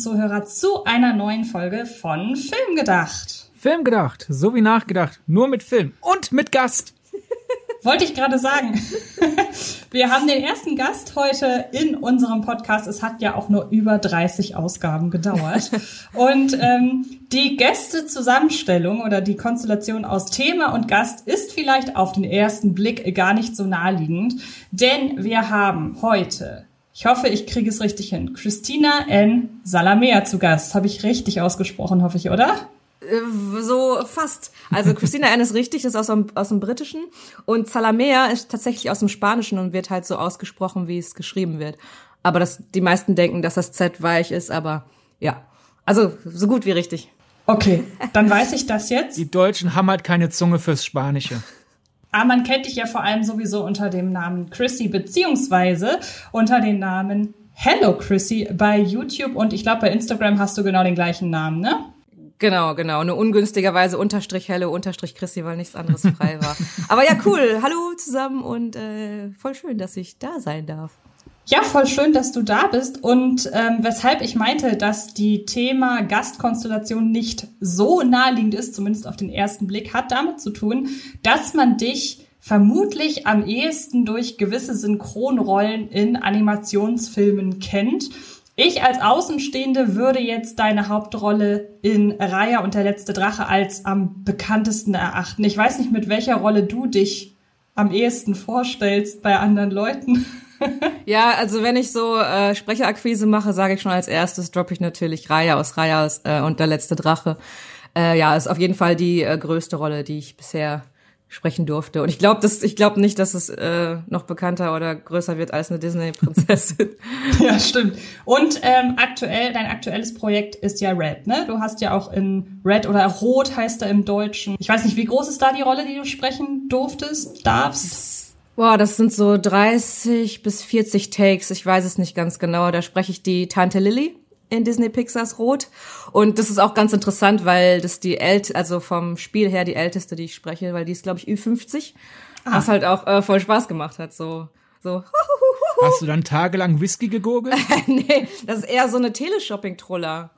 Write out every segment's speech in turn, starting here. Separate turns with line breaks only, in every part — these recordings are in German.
Zuhörer, zu einer neuen Folge von Film gedacht.
Film gedacht, so wie nachgedacht, nur mit Film und mit Gast.
Wollte ich gerade sagen. Wir haben den ersten Gast heute in unserem Podcast. Es hat ja auch nur über 30 Ausgaben gedauert. Und ähm, die Gästezusammenstellung oder die Konstellation aus Thema und Gast ist vielleicht auf den ersten Blick gar nicht so naheliegend, denn wir haben heute ich hoffe, ich kriege es richtig hin. Christina N. Salamea zu Gast. Habe ich richtig ausgesprochen, hoffe ich, oder?
Äh, so fast. Also Christina N. ist richtig, das ist aus dem, aus dem Britischen. Und Salamea ist tatsächlich aus dem Spanischen und wird halt so ausgesprochen, wie es geschrieben wird. Aber das, die meisten denken, dass das Z weich ist, aber ja. Also so gut wie richtig.
Okay, dann weiß ich das jetzt.
Die Deutschen haben halt keine Zunge fürs Spanische.
Aber man kennt dich ja vor allem sowieso unter dem Namen Chrissy, beziehungsweise unter dem Namen Hello Chrissy bei YouTube und ich glaube bei Instagram hast du genau den gleichen Namen, ne?
Genau, genau. Nur ungünstigerweise Unterstrich Hello, Unterstrich Chrissy, weil nichts anderes frei war. Aber ja, cool. Hallo zusammen und äh, voll schön, dass ich da sein darf.
Ja, voll schön, dass du da bist. Und ähm, weshalb ich meinte, dass die Thema Gastkonstellation nicht so naheliegend ist, zumindest auf den ersten Blick, hat damit zu tun, dass man dich vermutlich am ehesten durch gewisse Synchronrollen in Animationsfilmen kennt. Ich als Außenstehende würde jetzt deine Hauptrolle in Raya und der letzte Drache als am bekanntesten erachten. Ich weiß nicht, mit welcher Rolle du dich am ehesten vorstellst bei anderen Leuten.
ja, also wenn ich so äh, Sprecherakquise mache, sage ich schon als erstes, droppe ich natürlich Raya aus Raya aus, äh, und der letzte Drache. Äh, ja, ist auf jeden Fall die äh, größte Rolle, die ich bisher sprechen durfte. Und ich glaube, dass ich glaube nicht, dass es äh, noch bekannter oder größer wird als eine Disney-Prinzessin.
ja, stimmt. Und ähm, aktuell, dein aktuelles Projekt ist ja Red, ne? Du hast ja auch in Red oder Rot heißt er im Deutschen. Ich weiß nicht, wie groß ist da die Rolle, die du sprechen durftest, darfst?
Boah, das sind so 30 bis 40 Takes. Ich weiß es nicht ganz genau. Da spreche ich die Tante Lily in Disney Pixars Rot. Und das ist auch ganz interessant, weil das die ält, also vom Spiel her die älteste, die ich spreche, weil die ist, glaube ich, Ü50. Ah. Was halt auch äh, voll Spaß gemacht hat. So, so.
Hast du dann tagelang Whisky gegurgelt?
nee, das ist eher so eine Teleshopping-Troller.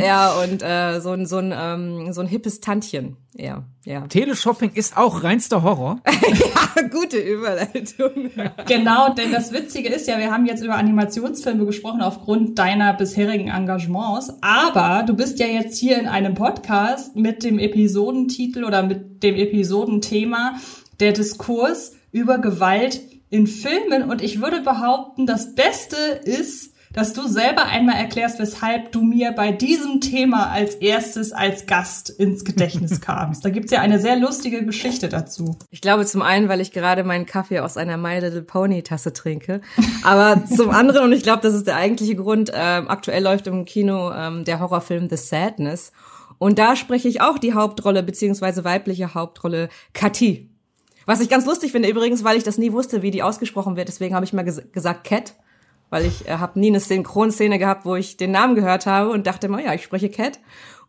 Ja, und äh, so ein, so, ein, ähm, so ein hippes Tantchen. Ja, ja.
Teleshopping ist auch reinster Horror.
ja, gute Überleitung.
genau, denn das Witzige ist ja, wir haben jetzt über Animationsfilme gesprochen aufgrund deiner bisherigen Engagements, aber du bist ja jetzt hier in einem Podcast mit dem Episodentitel oder mit dem Episodenthema der Diskurs über Gewalt in Filmen und ich würde behaupten, das Beste ist, dass du selber einmal erklärst, weshalb du mir bei diesem Thema als erstes als Gast ins Gedächtnis kamst. Da gibt's ja eine sehr lustige Geschichte dazu.
Ich glaube zum einen, weil ich gerade meinen Kaffee aus einer My Little Pony Tasse trinke, aber zum anderen, und ich glaube, das ist der eigentliche Grund, ähm, aktuell läuft im Kino ähm, der Horrorfilm The Sadness. Und da spreche ich auch die Hauptrolle, beziehungsweise weibliche Hauptrolle, Kathi. Was ich ganz lustig finde übrigens, weil ich das nie wusste, wie die ausgesprochen wird. Deswegen habe ich mal ges gesagt Cat weil ich äh, habe nie eine Synchronszene gehabt, wo ich den Namen gehört habe und dachte immer, ja, ich spreche Cat.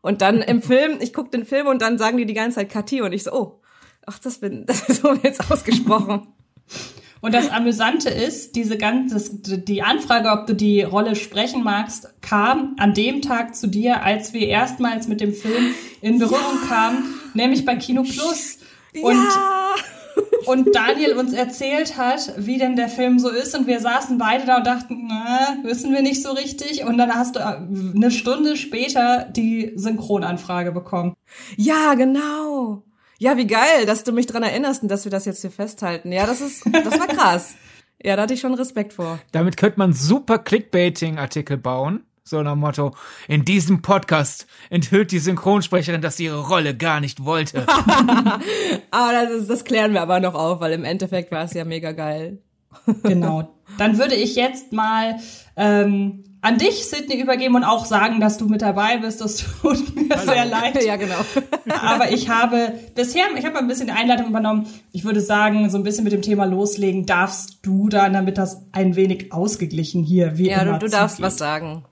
Und dann im Film, ich gucke den Film und dann sagen die die ganze Zeit Katie und ich so, oh, ach, das bin, das ist so jetzt ausgesprochen.
Und das Amüsante ist, diese ganze, die Anfrage, ob du die Rolle sprechen magst, kam an dem Tag zu dir, als wir erstmals mit dem Film in Berührung ja. kamen, nämlich bei Kino Plus. Und ja und Daniel uns erzählt hat, wie denn der Film so ist und wir saßen beide da und dachten, na, wissen wir nicht so richtig und dann hast du äh, eine Stunde später die Synchronanfrage bekommen.
Ja, genau. Ja, wie geil, dass du mich dran erinnerst und dass wir das jetzt hier festhalten. Ja, das ist, das war krass. Ja, da hatte ich schon Respekt vor.
Damit könnte man super Clickbaiting-Artikel bauen. So nach Motto, in diesem Podcast enthüllt die Synchronsprecherin, dass sie ihre Rolle gar nicht wollte.
aber das, ist, das klären wir aber noch auf, weil im Endeffekt war es ja mega geil.
genau. Dann würde ich jetzt mal ähm, an dich, Sydney, übergeben und auch sagen, dass du mit dabei bist. Das tut mir Hallo. sehr leid.
Ja, genau.
Aber ich habe bisher, ich habe ein bisschen die Einleitung übernommen. Ich würde sagen, so ein bisschen mit dem Thema loslegen darfst du dann, damit das ein wenig ausgeglichen hier wie
Ja,
immer
du, du darfst was sagen.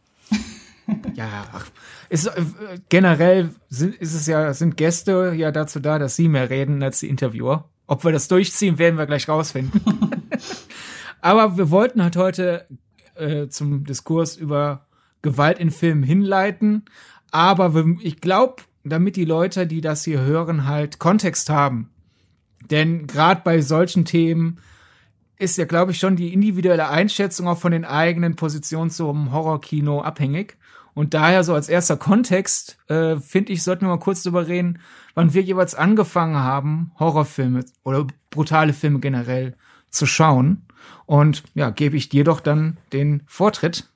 Ja, ach, ist, äh, generell sind, ist es ja, sind Gäste ja dazu da, dass sie mehr reden als die Interviewer. Ob wir das durchziehen, werden wir gleich rausfinden. Aber wir wollten halt heute äh, zum Diskurs über Gewalt in Filmen hinleiten. Aber ich glaube, damit die Leute, die das hier hören, halt Kontext haben. Denn gerade bei solchen Themen ist ja, glaube ich, schon die individuelle Einschätzung auch von den eigenen Positionen zum Horrorkino abhängig. Und daher so als erster Kontext, äh, finde ich, sollten wir mal kurz darüber reden, wann wir jeweils angefangen haben, Horrorfilme oder brutale Filme generell zu schauen. Und ja, gebe ich dir doch dann den Vortritt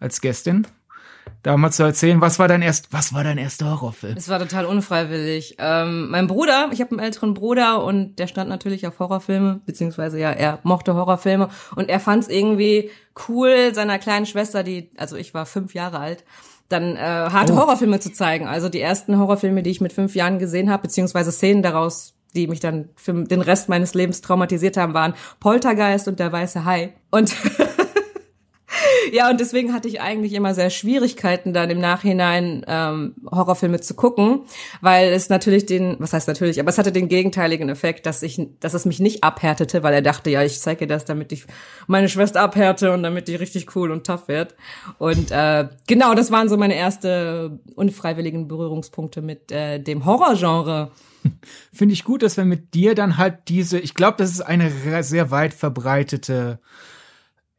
als Gästin da mal zu erzählen, was war dein erst, was war dein erster Horrorfilm?
Es war total unfreiwillig. Ähm, mein Bruder, ich habe einen älteren Bruder und der stand natürlich auf Horrorfilme, beziehungsweise ja, er mochte Horrorfilme und er fand es irgendwie cool, seiner kleinen Schwester, die, also ich war fünf Jahre alt, dann äh, harte oh. Horrorfilme zu zeigen. Also die ersten Horrorfilme, die ich mit fünf Jahren gesehen habe, beziehungsweise Szenen daraus die mich dann für den Rest meines Lebens traumatisiert haben, waren Poltergeist und der weiße Hai. Und ja, und deswegen hatte ich eigentlich immer sehr Schwierigkeiten, dann im Nachhinein ähm, Horrorfilme zu gucken, weil es natürlich den, was heißt natürlich, aber es hatte den gegenteiligen Effekt, dass ich, dass es mich nicht abhärtete, weil er dachte, ja, ich zeige das, damit ich meine Schwester abhärte und damit die richtig cool und tough wird. Und äh, genau, das waren so meine erste unfreiwilligen Berührungspunkte mit äh, dem Horrorgenre.
Finde ich gut, dass wir mit dir dann halt diese, ich glaube, das ist eine sehr weit verbreitete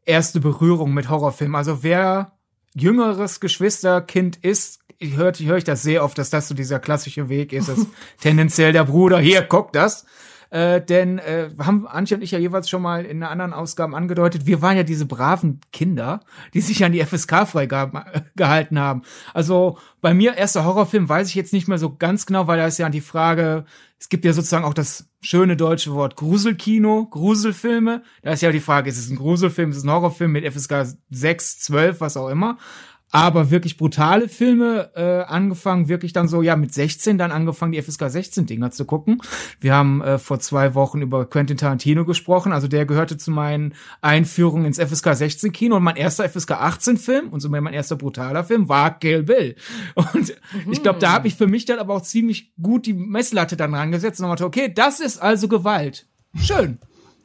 erste Berührung mit Horrorfilmen. Also wer jüngeres Geschwisterkind ist, ich höre hör ich das sehr oft, dass das so dieser klassische Weg ist, dass tendenziell der Bruder, hier, guck das. Äh, denn äh, haben Antje und ich ja jeweils schon mal in anderen Ausgaben angedeutet, wir waren ja diese braven Kinder, die sich an die FSK-Freigaben äh, gehalten haben. Also bei mir erster Horrorfilm weiß ich jetzt nicht mehr so ganz genau, weil da ist ja an die Frage, es gibt ja sozusagen auch das schöne deutsche Wort Gruselkino, Gruselfilme. Da ist ja die Frage, ist es ein Gruselfilm, ist es ein Horrorfilm mit FSK 6, 12, was auch immer aber wirklich brutale Filme äh, angefangen, wirklich dann so, ja, mit 16 dann angefangen, die FSK 16 Dinger zu gucken. Wir haben äh, vor zwei Wochen über Quentin Tarantino gesprochen, also der gehörte zu meinen Einführungen ins FSK 16 Kino und mein erster FSK 18 Film und so mein erster brutaler Film war Kill Bill. Und mhm. ich glaube, da habe ich für mich dann aber auch ziemlich gut die Messlatte dann rangesetzt und dachte, okay, das ist also Gewalt. Schön.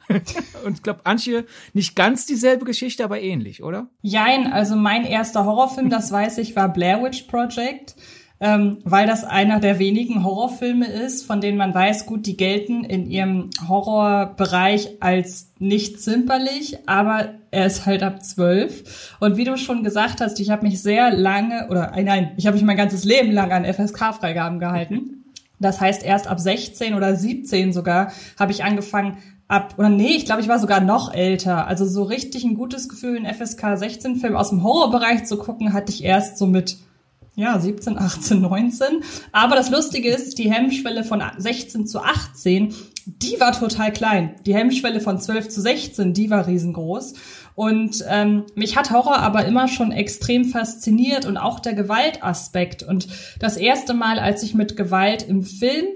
Und ich glaube, Antje, nicht ganz dieselbe Geschichte, aber ähnlich, oder?
Jein, also mein erster Horrorfilm, das weiß ich, war Blair Witch Project. Ähm, weil das einer der wenigen Horrorfilme ist, von denen man weiß, gut, die gelten in ihrem Horrorbereich als nicht zimperlich, aber er ist halt ab zwölf. Und wie du schon gesagt hast, ich habe mich sehr lange, oder nein, ich habe mich mein ganzes Leben lang an FSK-Freigaben gehalten. Das heißt, erst ab 16 oder 17 sogar habe ich angefangen, ab, oder nee, ich glaube, ich war sogar noch älter. Also so richtig ein gutes Gefühl, einen FSK 16 Film aus dem Horrorbereich zu gucken, hatte ich erst so mit ja, 17, 18, 19. Aber das Lustige ist, die Hemmschwelle von 16 zu 18, die war total klein. Die Hemmschwelle von 12 zu 16, die war riesengroß. Und ähm, mich hat Horror aber immer schon extrem fasziniert und auch der Gewaltaspekt. Und das erste Mal, als ich mit Gewalt im Film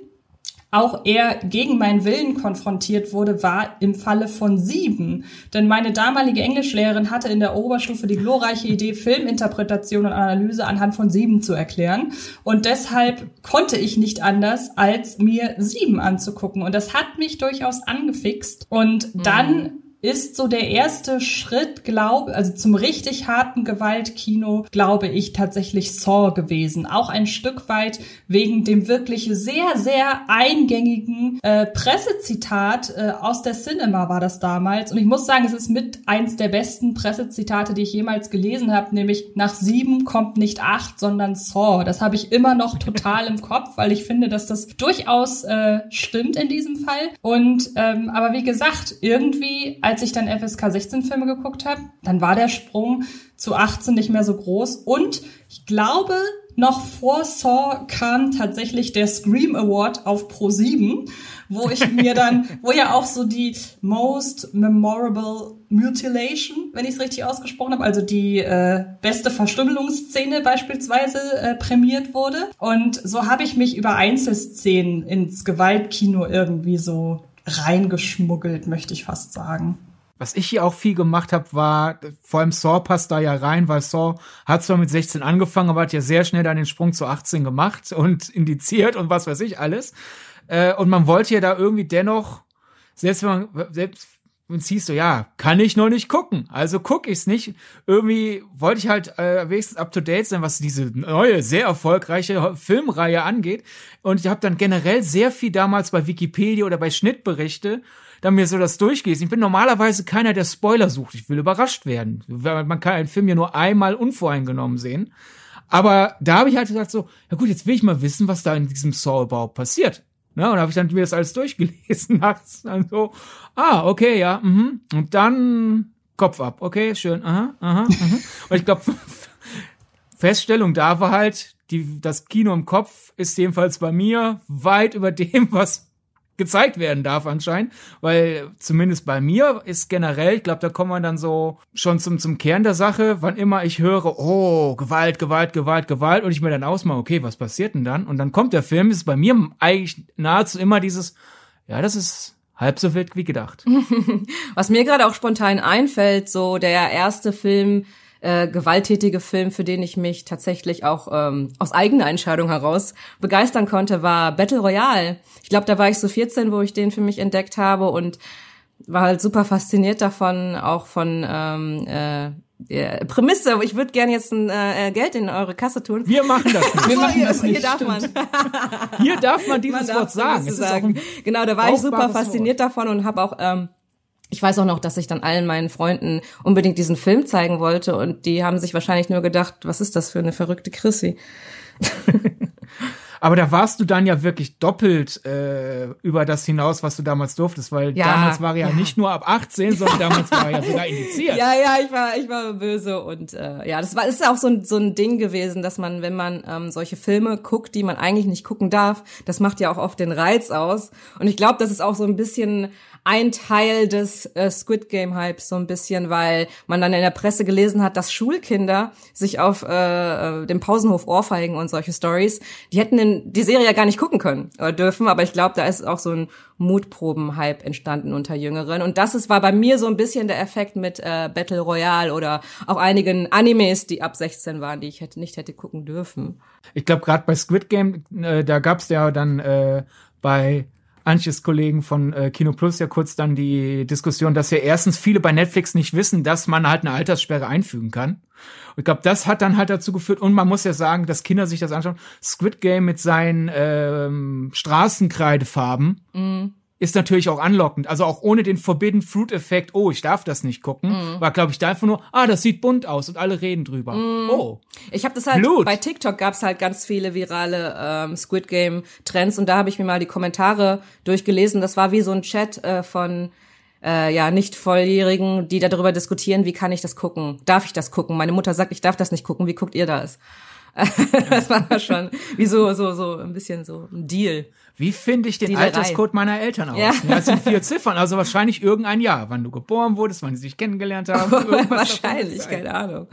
auch eher gegen meinen Willen konfrontiert wurde, war im Falle von sieben. Denn meine damalige Englischlehrerin hatte in der Oberstufe die glorreiche Idee, Filminterpretation und Analyse anhand von sieben zu erklären. Und deshalb konnte ich nicht anders, als mir sieben anzugucken. Und das hat mich durchaus angefixt. Und dann mhm ist so der erste Schritt, glaube, also zum richtig harten Gewaltkino, glaube ich, tatsächlich Saw gewesen. Auch ein Stück weit wegen dem wirklich sehr, sehr eingängigen äh, Pressezitat äh, aus der Cinema war das damals. Und ich muss sagen, es ist mit eins der besten Pressezitate, die ich jemals gelesen habe, nämlich nach sieben kommt nicht acht, sondern Saw. Das habe ich immer noch total im Kopf, weil ich finde, dass das durchaus äh, stimmt in diesem Fall. Und ähm, aber wie gesagt, irgendwie als ich dann FSK 16 Filme geguckt habe, dann war der Sprung zu 18 nicht mehr so groß. Und ich glaube, noch vor Saw kam tatsächlich der Scream Award auf Pro 7, wo ich mir dann, wo ja auch so die Most Memorable Mutilation, wenn ich es richtig ausgesprochen habe, also die äh, beste Verstümmelungsszene beispielsweise äh, prämiert wurde. Und so habe ich mich über Einzelszenen ins Gewaltkino irgendwie so reingeschmuggelt, möchte ich fast sagen.
Was ich hier auch viel gemacht habe, war, vor allem Saw passt da ja rein, weil Saw hat zwar mit 16 angefangen, aber hat ja sehr schnell dann den Sprung zu 18 gemacht und indiziert und was weiß ich alles. Äh, und man wollte ja da irgendwie dennoch, selbst wenn man, selbst und siehst du, ja, kann ich noch nicht gucken. Also guck ich's nicht. Irgendwie wollte ich halt äh, wenigstens up to date sein, was diese neue, sehr erfolgreiche Filmreihe angeht. Und ich habe dann generell sehr viel damals bei Wikipedia oder bei Schnittberichte dann mir so das durchgelesen. Ich bin normalerweise keiner, der Spoiler sucht. Ich will überrascht werden. Man kann einen Film ja nur einmal unvoreingenommen sehen. Aber da habe ich halt gesagt so, ja gut, jetzt will ich mal wissen, was da in diesem Saw überhaupt passiert. Ne? Und habe ich dann mir das alles durchgelesen nachts. Dann so, ah, okay, ja, mhm. Und dann Kopf ab. Okay, schön. Aha, aha, aha. Und ich glaube, Feststellung da war halt, die, das Kino im Kopf ist jedenfalls bei mir weit über dem, was gezeigt werden darf anscheinend, weil zumindest bei mir ist generell, ich glaube, da kommen wir dann so schon zum zum Kern der Sache, wann immer ich höre, oh, Gewalt, Gewalt, Gewalt, Gewalt und ich mir dann ausmache, okay, was passiert denn dann? Und dann kommt der Film, ist bei mir eigentlich nahezu immer dieses ja, das ist halb so wild wie gedacht.
was mir gerade auch spontan einfällt, so der erste Film äh, gewalttätige Film, für den ich mich tatsächlich auch ähm, aus eigener Entscheidung heraus begeistern konnte, war Battle Royale. Ich glaube, da war ich so 14, wo ich den für mich entdeckt habe und war halt super fasziniert davon, auch von ähm, äh, der Prämisse. Ich würde gerne jetzt ein äh, Geld in eure Kasse tun.
Wir machen das
nicht. Wir machen das nicht. Hier darf
man. Hier darf man dieses man darf Wort sagen.
sagen. Genau, da war ich super fasziniert Wort. davon und habe auch ähm, ich weiß auch noch, dass ich dann allen meinen Freunden unbedingt diesen Film zeigen wollte und die haben sich wahrscheinlich nur gedacht, was ist das für eine verrückte Chrissy?
Aber da warst du dann ja wirklich doppelt äh, über das hinaus, was du damals durftest, weil ja, damals war er ja, ja, nicht nur ab 18, sondern damals war er ja sogar indiziert.
Ja, ja, ich war, ich war böse und äh, ja, das war ist auch so ein, so ein Ding gewesen, dass man, wenn man ähm, solche Filme guckt, die man eigentlich nicht gucken darf, das macht ja auch oft den Reiz aus. Und ich glaube, das ist auch so ein bisschen ein Teil des äh, Squid Game Hypes so ein bisschen, weil man dann in der Presse gelesen hat, dass Schulkinder sich auf äh, äh dem Pausenhof ohrfeigen und solche Stories. Die hätten in die Serie ja gar nicht gucken können oder dürfen, aber ich glaube, da ist auch so ein Mutproben-Hype entstanden unter Jüngeren. Und das ist, war bei mir so ein bisschen der Effekt mit äh, Battle Royale oder auch einigen Animes, die ab 16 waren, die ich hätte nicht hätte gucken dürfen.
Ich glaube, gerade bei Squid Game, äh, da gab's ja dann äh, bei Antjes Kollegen von äh, Kino Plus ja kurz dann die Diskussion, dass ja erstens viele bei Netflix nicht wissen, dass man halt eine Alterssperre einfügen kann. Und ich glaube, das hat dann halt dazu geführt, und man muss ja sagen, dass Kinder sich das anschauen, Squid Game mit seinen ähm, Straßenkreidefarben, mm ist natürlich auch anlockend. Also auch ohne den Forbidden Fruit Effekt, oh, ich darf das nicht gucken, mm. war glaube ich da einfach nur, ah, das sieht bunt aus und alle reden drüber. Mm. Oh.
Ich habe das halt Blut. bei TikTok gab's halt ganz viele virale ähm, Squid Game Trends und da habe ich mir mal die Kommentare durchgelesen. Das war wie so ein Chat äh, von äh, ja nicht volljährigen, die darüber diskutieren, wie kann ich das gucken? Darf ich das gucken? Meine Mutter sagt, ich darf das nicht gucken. Wie guckt ihr das? das war schon wie so, so, so ein bisschen so ein Deal.
Wie finde ich den Dealerei. Alterscode meiner Eltern aus? Ja. Das sind vier Ziffern, also wahrscheinlich irgendein Jahr, wann du geboren wurdest, wann sie sich kennengelernt haben.
wahrscheinlich, keine Ahnung.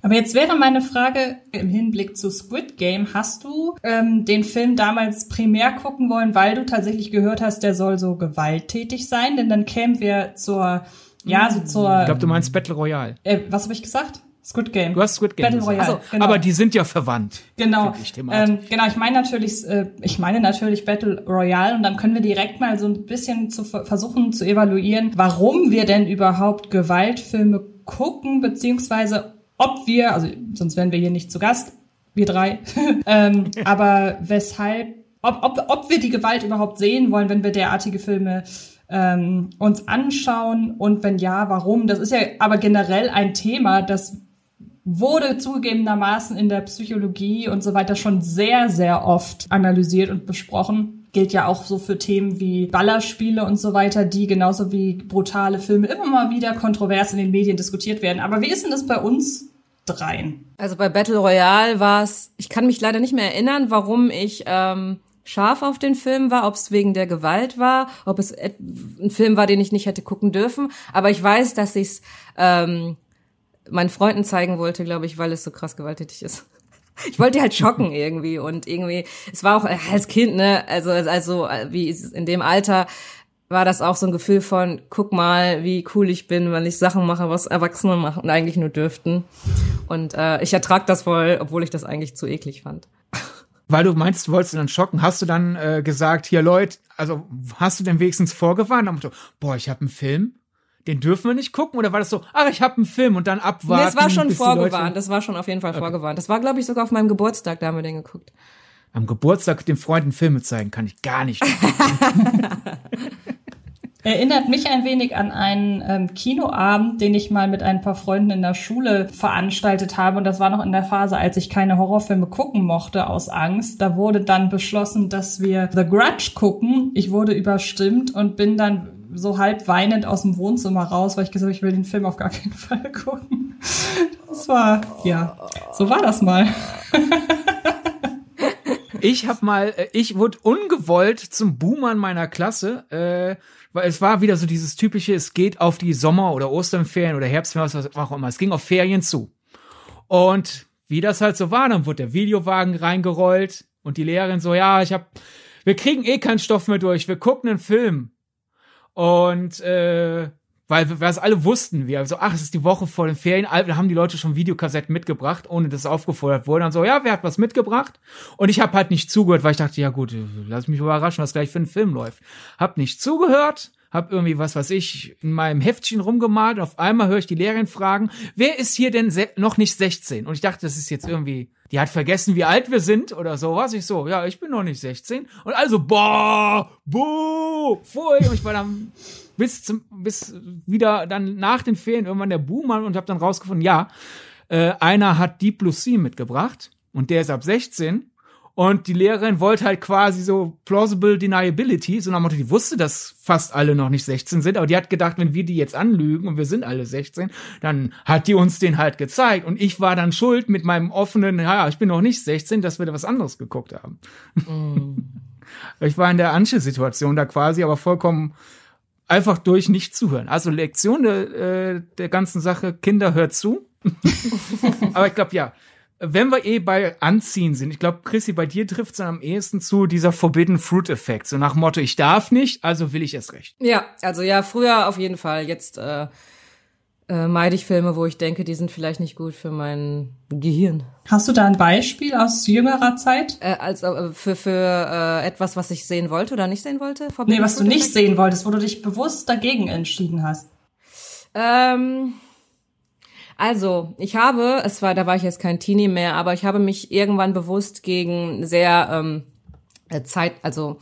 Aber jetzt wäre meine Frage im Hinblick zu Squid Game, hast du ähm, den Film damals primär gucken wollen, weil du tatsächlich gehört hast, der soll so gewalttätig sein? Denn dann kämen wir zur, ja, so zur.
Ich glaube, du meinst Battle Royale.
Äh, was habe ich gesagt? Squid Game.
Du hast Squid Game. Battle Royale. Also, genau. Aber die sind ja verwandt.
Genau. Ich, ähm, genau, ich meine natürlich, äh, ich meine natürlich Battle Royale und dann können wir direkt mal so ein bisschen zu versuchen zu evaluieren, warum wir denn überhaupt Gewaltfilme gucken, beziehungsweise ob wir, also sonst wären wir hier nicht zu Gast, wir drei, ähm, aber weshalb, ob, ob, ob wir die Gewalt überhaupt sehen wollen, wenn wir derartige Filme ähm, uns anschauen und wenn ja, warum? Das ist ja aber generell ein Thema, das wurde zugegebenermaßen in der Psychologie und so weiter schon sehr, sehr oft analysiert und besprochen. Gilt ja auch so für Themen wie Ballerspiele und so weiter, die genauso wie brutale Filme immer mal wieder kontrovers in den Medien diskutiert werden. Aber wie ist denn das bei uns dreien?
Also bei Battle Royale war es, ich kann mich leider nicht mehr erinnern, warum ich ähm, scharf auf den Film war, ob es wegen der Gewalt war, ob es ein Film war, den ich nicht hätte gucken dürfen. Aber ich weiß, dass ich es ähm, meinen Freunden zeigen wollte, glaube ich, weil es so krass gewalttätig ist. Ich wollte die halt schocken irgendwie und irgendwie, es war auch äh, als Kind, ne, also, also äh, wie in dem Alter war das auch so ein Gefühl von, guck mal, wie cool ich bin, wenn ich Sachen mache, was Erwachsene machen und eigentlich nur dürften. Und äh, ich ertrag das voll, obwohl ich das eigentlich zu eklig fand.
Weil du meinst, du wolltest dann schocken, hast du dann äh, gesagt, hier Leute, also hast du denn wenigstens vorgewarnt? Boah, ich habe einen Film, den dürfen wir nicht gucken? Oder war das so, ach, ich habe einen Film und dann abwarten? Nee,
es war schon vorgewarnt, das war schon auf jeden Fall okay. vorgewarnt. Das war, glaube ich, sogar auf meinem Geburtstag, da haben wir den geguckt.
Am Geburtstag den Freunden Filme zeigen, kann ich gar nicht.
Erinnert mich ein wenig an einen ähm, Kinoabend, den ich mal mit ein paar Freunden in der Schule veranstaltet habe. Und das war noch in der Phase, als ich keine Horrorfilme gucken mochte aus Angst. Da wurde dann beschlossen, dass wir The Grudge gucken. Ich wurde überstimmt und bin dann so halb weinend aus dem Wohnzimmer raus, weil ich gesagt habe, ich will den Film auf gar keinen Fall gucken. Das war, ja, so war das mal.
ich habe mal, äh, ich wurde ungewollt zum Boomer in meiner Klasse, äh, weil es war wieder so dieses typische, es geht auf die Sommer- oder Osternferien oder Herbstferien, was auch immer. Es ging auf Ferien zu. Und wie das halt so war, dann wurde der Videowagen reingerollt und die Lehrerin so, ja, ich hab, wir kriegen eh keinen Stoff mehr durch, wir gucken einen Film. Und äh, weil wir es alle wussten, wir so, ach, es ist die Woche vor den Ferien, da haben die Leute schon Videokassetten mitgebracht, ohne dass es aufgefordert wurde. Dann so, ja, wer hat was mitgebracht? Und ich habe halt nicht zugehört, weil ich dachte, ja gut, lass mich überraschen, was gleich für ein Film läuft. Hab nicht zugehört, hab irgendwie was, was ich in meinem Heftchen rumgemalt auf einmal höre ich die Lehrerin fragen, wer ist hier denn noch nicht 16? Und ich dachte, das ist jetzt irgendwie die hat vergessen, wie alt wir sind oder sowas. Ich so, ja, ich bin noch nicht 16. Und also, boah, buh, pfui. Und ich war dann bis zum, bis wieder dann nach den Ferien irgendwann der Buhmann und habe dann rausgefunden, ja, äh, einer hat Deep Blue Sea mitgebracht und der ist ab 16 und die Lehrerin wollte halt quasi so plausible deniability, so nach Motto, die wusste, dass fast alle noch nicht 16 sind, aber die hat gedacht, wenn wir die jetzt anlügen und wir sind alle 16, dann hat die uns den halt gezeigt. Und ich war dann schuld mit meinem offenen, ja, ich bin noch nicht 16, dass wir da was anderes geguckt haben. Mm. Ich war in der Ansche-Situation da quasi, aber vollkommen einfach durch nicht zuhören. Also Lektion der, äh, der ganzen Sache, Kinder hört zu. aber ich glaube, ja, wenn wir eh bei Anziehen sind, ich glaube, Chrissy, bei dir trifft es am ehesten zu dieser Forbidden Fruit Effekt. So nach Motto, ich darf nicht, also will ich es recht.
Ja, also ja, früher auf jeden Fall. Jetzt äh, äh, meide ich Filme, wo ich denke, die sind vielleicht nicht gut für mein Gehirn.
Hast du da ein Beispiel aus jüngerer Zeit?
Äh, also äh, für, für äh, etwas, was ich sehen wollte oder nicht sehen wollte?
Forbidden nee, was Fruit du nicht Effekt? sehen wolltest, wo du dich bewusst dagegen entschieden hast.
Ähm also, ich habe, es war, da war ich jetzt kein Teenie mehr, aber ich habe mich irgendwann bewusst gegen sehr ähm, äh, Zeit, also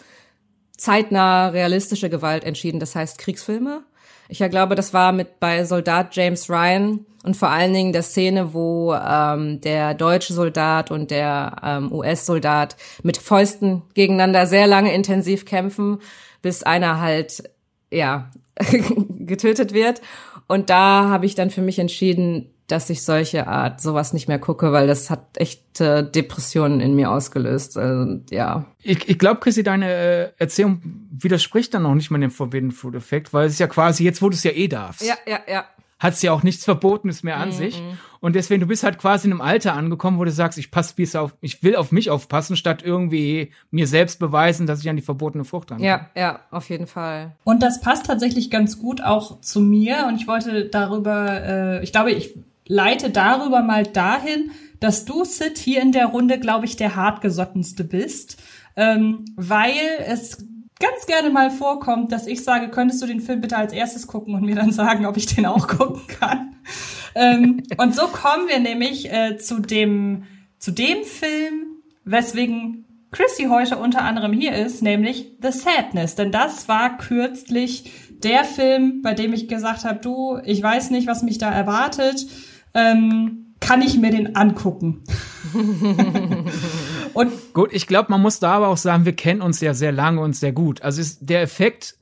zeitnah realistische Gewalt entschieden. Das heißt Kriegsfilme. Ich ja glaube, das war mit bei Soldat James Ryan und vor allen Dingen der Szene, wo ähm, der deutsche Soldat und der ähm, US-Soldat mit Fäusten gegeneinander sehr lange intensiv kämpfen, bis einer halt ja getötet wird. Und da habe ich dann für mich entschieden, dass ich solche Art sowas nicht mehr gucke, weil das hat echt äh, Depressionen in mir ausgelöst. Also, ja.
Ich, ich glaube, Chrissy, deine äh, Erzählung widerspricht dann noch nicht mal dem Forbidden Food Effekt, weil es ist ja quasi jetzt, wo du es ja eh darfst.
Ja, ja, ja
hat es ja auch nichts Verbotenes mehr an mm -mm. sich. Und deswegen, du bist halt quasi in einem Alter angekommen, wo du sagst, ich passe bis auf, ich will auf mich aufpassen, statt irgendwie mir selbst beweisen, dass ich an die verbotene Frucht dran
Ja, ja, auf jeden Fall.
Und das passt tatsächlich ganz gut auch zu mir. Und ich wollte darüber, äh, ich glaube, ich leite darüber mal dahin, dass du, Sid, hier in der Runde, glaube ich, der hartgesottenste bist. Ähm, weil es ganz gerne mal vorkommt, dass ich sage, könntest du den Film bitte als erstes gucken und mir dann sagen, ob ich den auch gucken kann. ähm, und so kommen wir nämlich äh, zu dem zu dem Film, weswegen Chrissy heute unter anderem hier ist, nämlich The Sadness. Denn das war kürzlich der Film, bei dem ich gesagt habe, du, ich weiß nicht, was mich da erwartet. Ähm, kann ich mir den angucken?
Und gut, ich glaube, man muss da aber auch sagen, wir kennen uns ja sehr lange und sehr gut. Also ist der Effekt,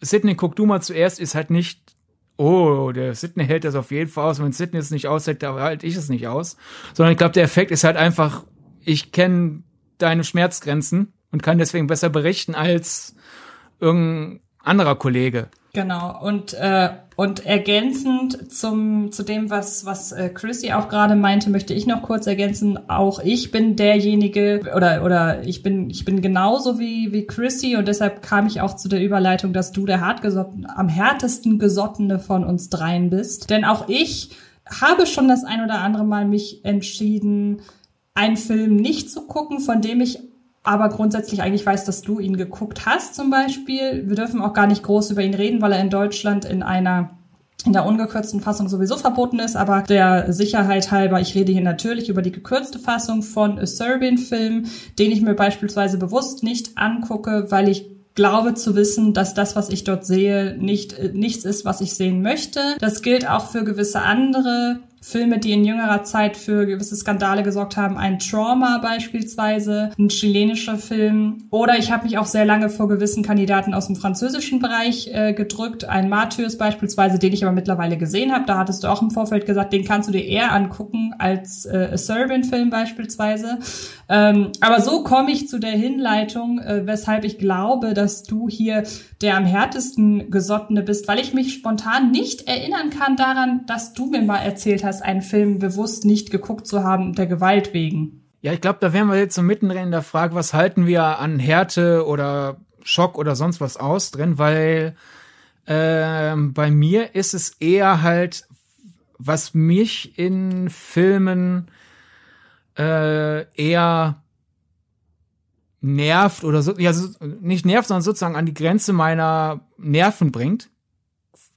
Sidney, guck du mal zuerst, ist halt nicht, oh, der Sidney hält das auf jeden Fall aus. Wenn Sidney es nicht aushält, dann halte ich es nicht aus. Sondern ich glaube, der Effekt ist halt einfach, ich kenne deine Schmerzgrenzen und kann deswegen besser berichten als irgendein anderer Kollege.
Genau. Und, äh, und ergänzend zum, zu dem, was, was äh, Chrissy auch gerade meinte, möchte ich noch kurz ergänzen. Auch ich bin derjenige oder, oder ich bin, ich bin genauso wie, wie Chrissy und deshalb kam ich auch zu der Überleitung, dass du der hartgesotten, am härtesten gesottene von uns dreien bist. Denn auch ich habe schon das ein oder andere Mal mich entschieden, einen Film nicht zu gucken, von dem ich aber grundsätzlich eigentlich weiß, dass du ihn geguckt hast zum Beispiel. Wir dürfen auch gar nicht groß über ihn reden, weil er in Deutschland in einer in der ungekürzten Fassung sowieso verboten ist, aber der Sicherheit halber, ich rede hier natürlich über die gekürzte Fassung von A Serbian Film, den ich mir beispielsweise bewusst nicht angucke, weil ich glaube zu wissen, dass das, was ich dort sehe, nicht äh, nichts ist, was ich sehen möchte. Das gilt auch für gewisse andere Filme, die in jüngerer Zeit für gewisse Skandale gesorgt haben, ein Trauma beispielsweise, ein chilenischer Film. Oder ich habe mich auch sehr lange vor gewissen Kandidaten aus dem französischen Bereich äh, gedrückt, ein Martyrs beispielsweise, den ich aber mittlerweile gesehen habe. Da hattest du auch im Vorfeld gesagt, den kannst du dir eher angucken als äh, A Serbian-Film beispielsweise. Ähm, aber so komme ich zu der Hinleitung, äh, weshalb ich glaube, dass du hier der am härtesten gesottene bist, weil ich mich spontan nicht erinnern kann daran, dass du mir mal erzählt hast, einen Film bewusst nicht geguckt zu haben, der Gewalt wegen.
Ja, ich glaube, da wären wir jetzt so mittendrin in der Frage, was halten wir an Härte oder Schock oder sonst was aus drin, weil äh, bei mir ist es eher halt, was mich in Filmen äh, eher nervt oder so, ja, so, nicht nervt, sondern sozusagen an die Grenze meiner Nerven bringt.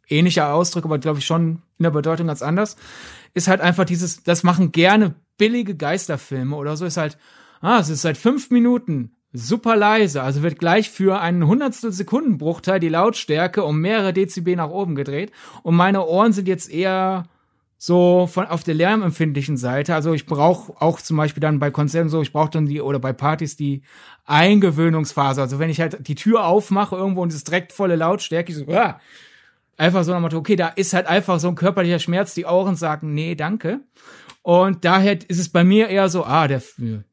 Ähnlicher Ausdruck, aber glaube ich schon in der Bedeutung ganz anders. Ist halt einfach dieses, das machen gerne billige Geisterfilme oder so, ist halt, ah, es ist seit fünf Minuten super leise, also wird gleich für einen Hundertstel Sekundenbruchteil die Lautstärke um mehrere Dezibel nach oben gedreht und meine Ohren sind jetzt eher so von auf der lärmempfindlichen Seite. Also ich brauche auch zum Beispiel dann bei Konzerten so, ich brauche dann die oder bei Partys die Eingewöhnungsphase. Also wenn ich halt die Tür aufmache irgendwo und es ist direkt volle Lautstärke, ich so, ah, einfach so nochmal, okay, da ist halt einfach so ein körperlicher Schmerz, die Ohren sagen, nee, danke. Und daher ist es bei mir eher so, ah, der,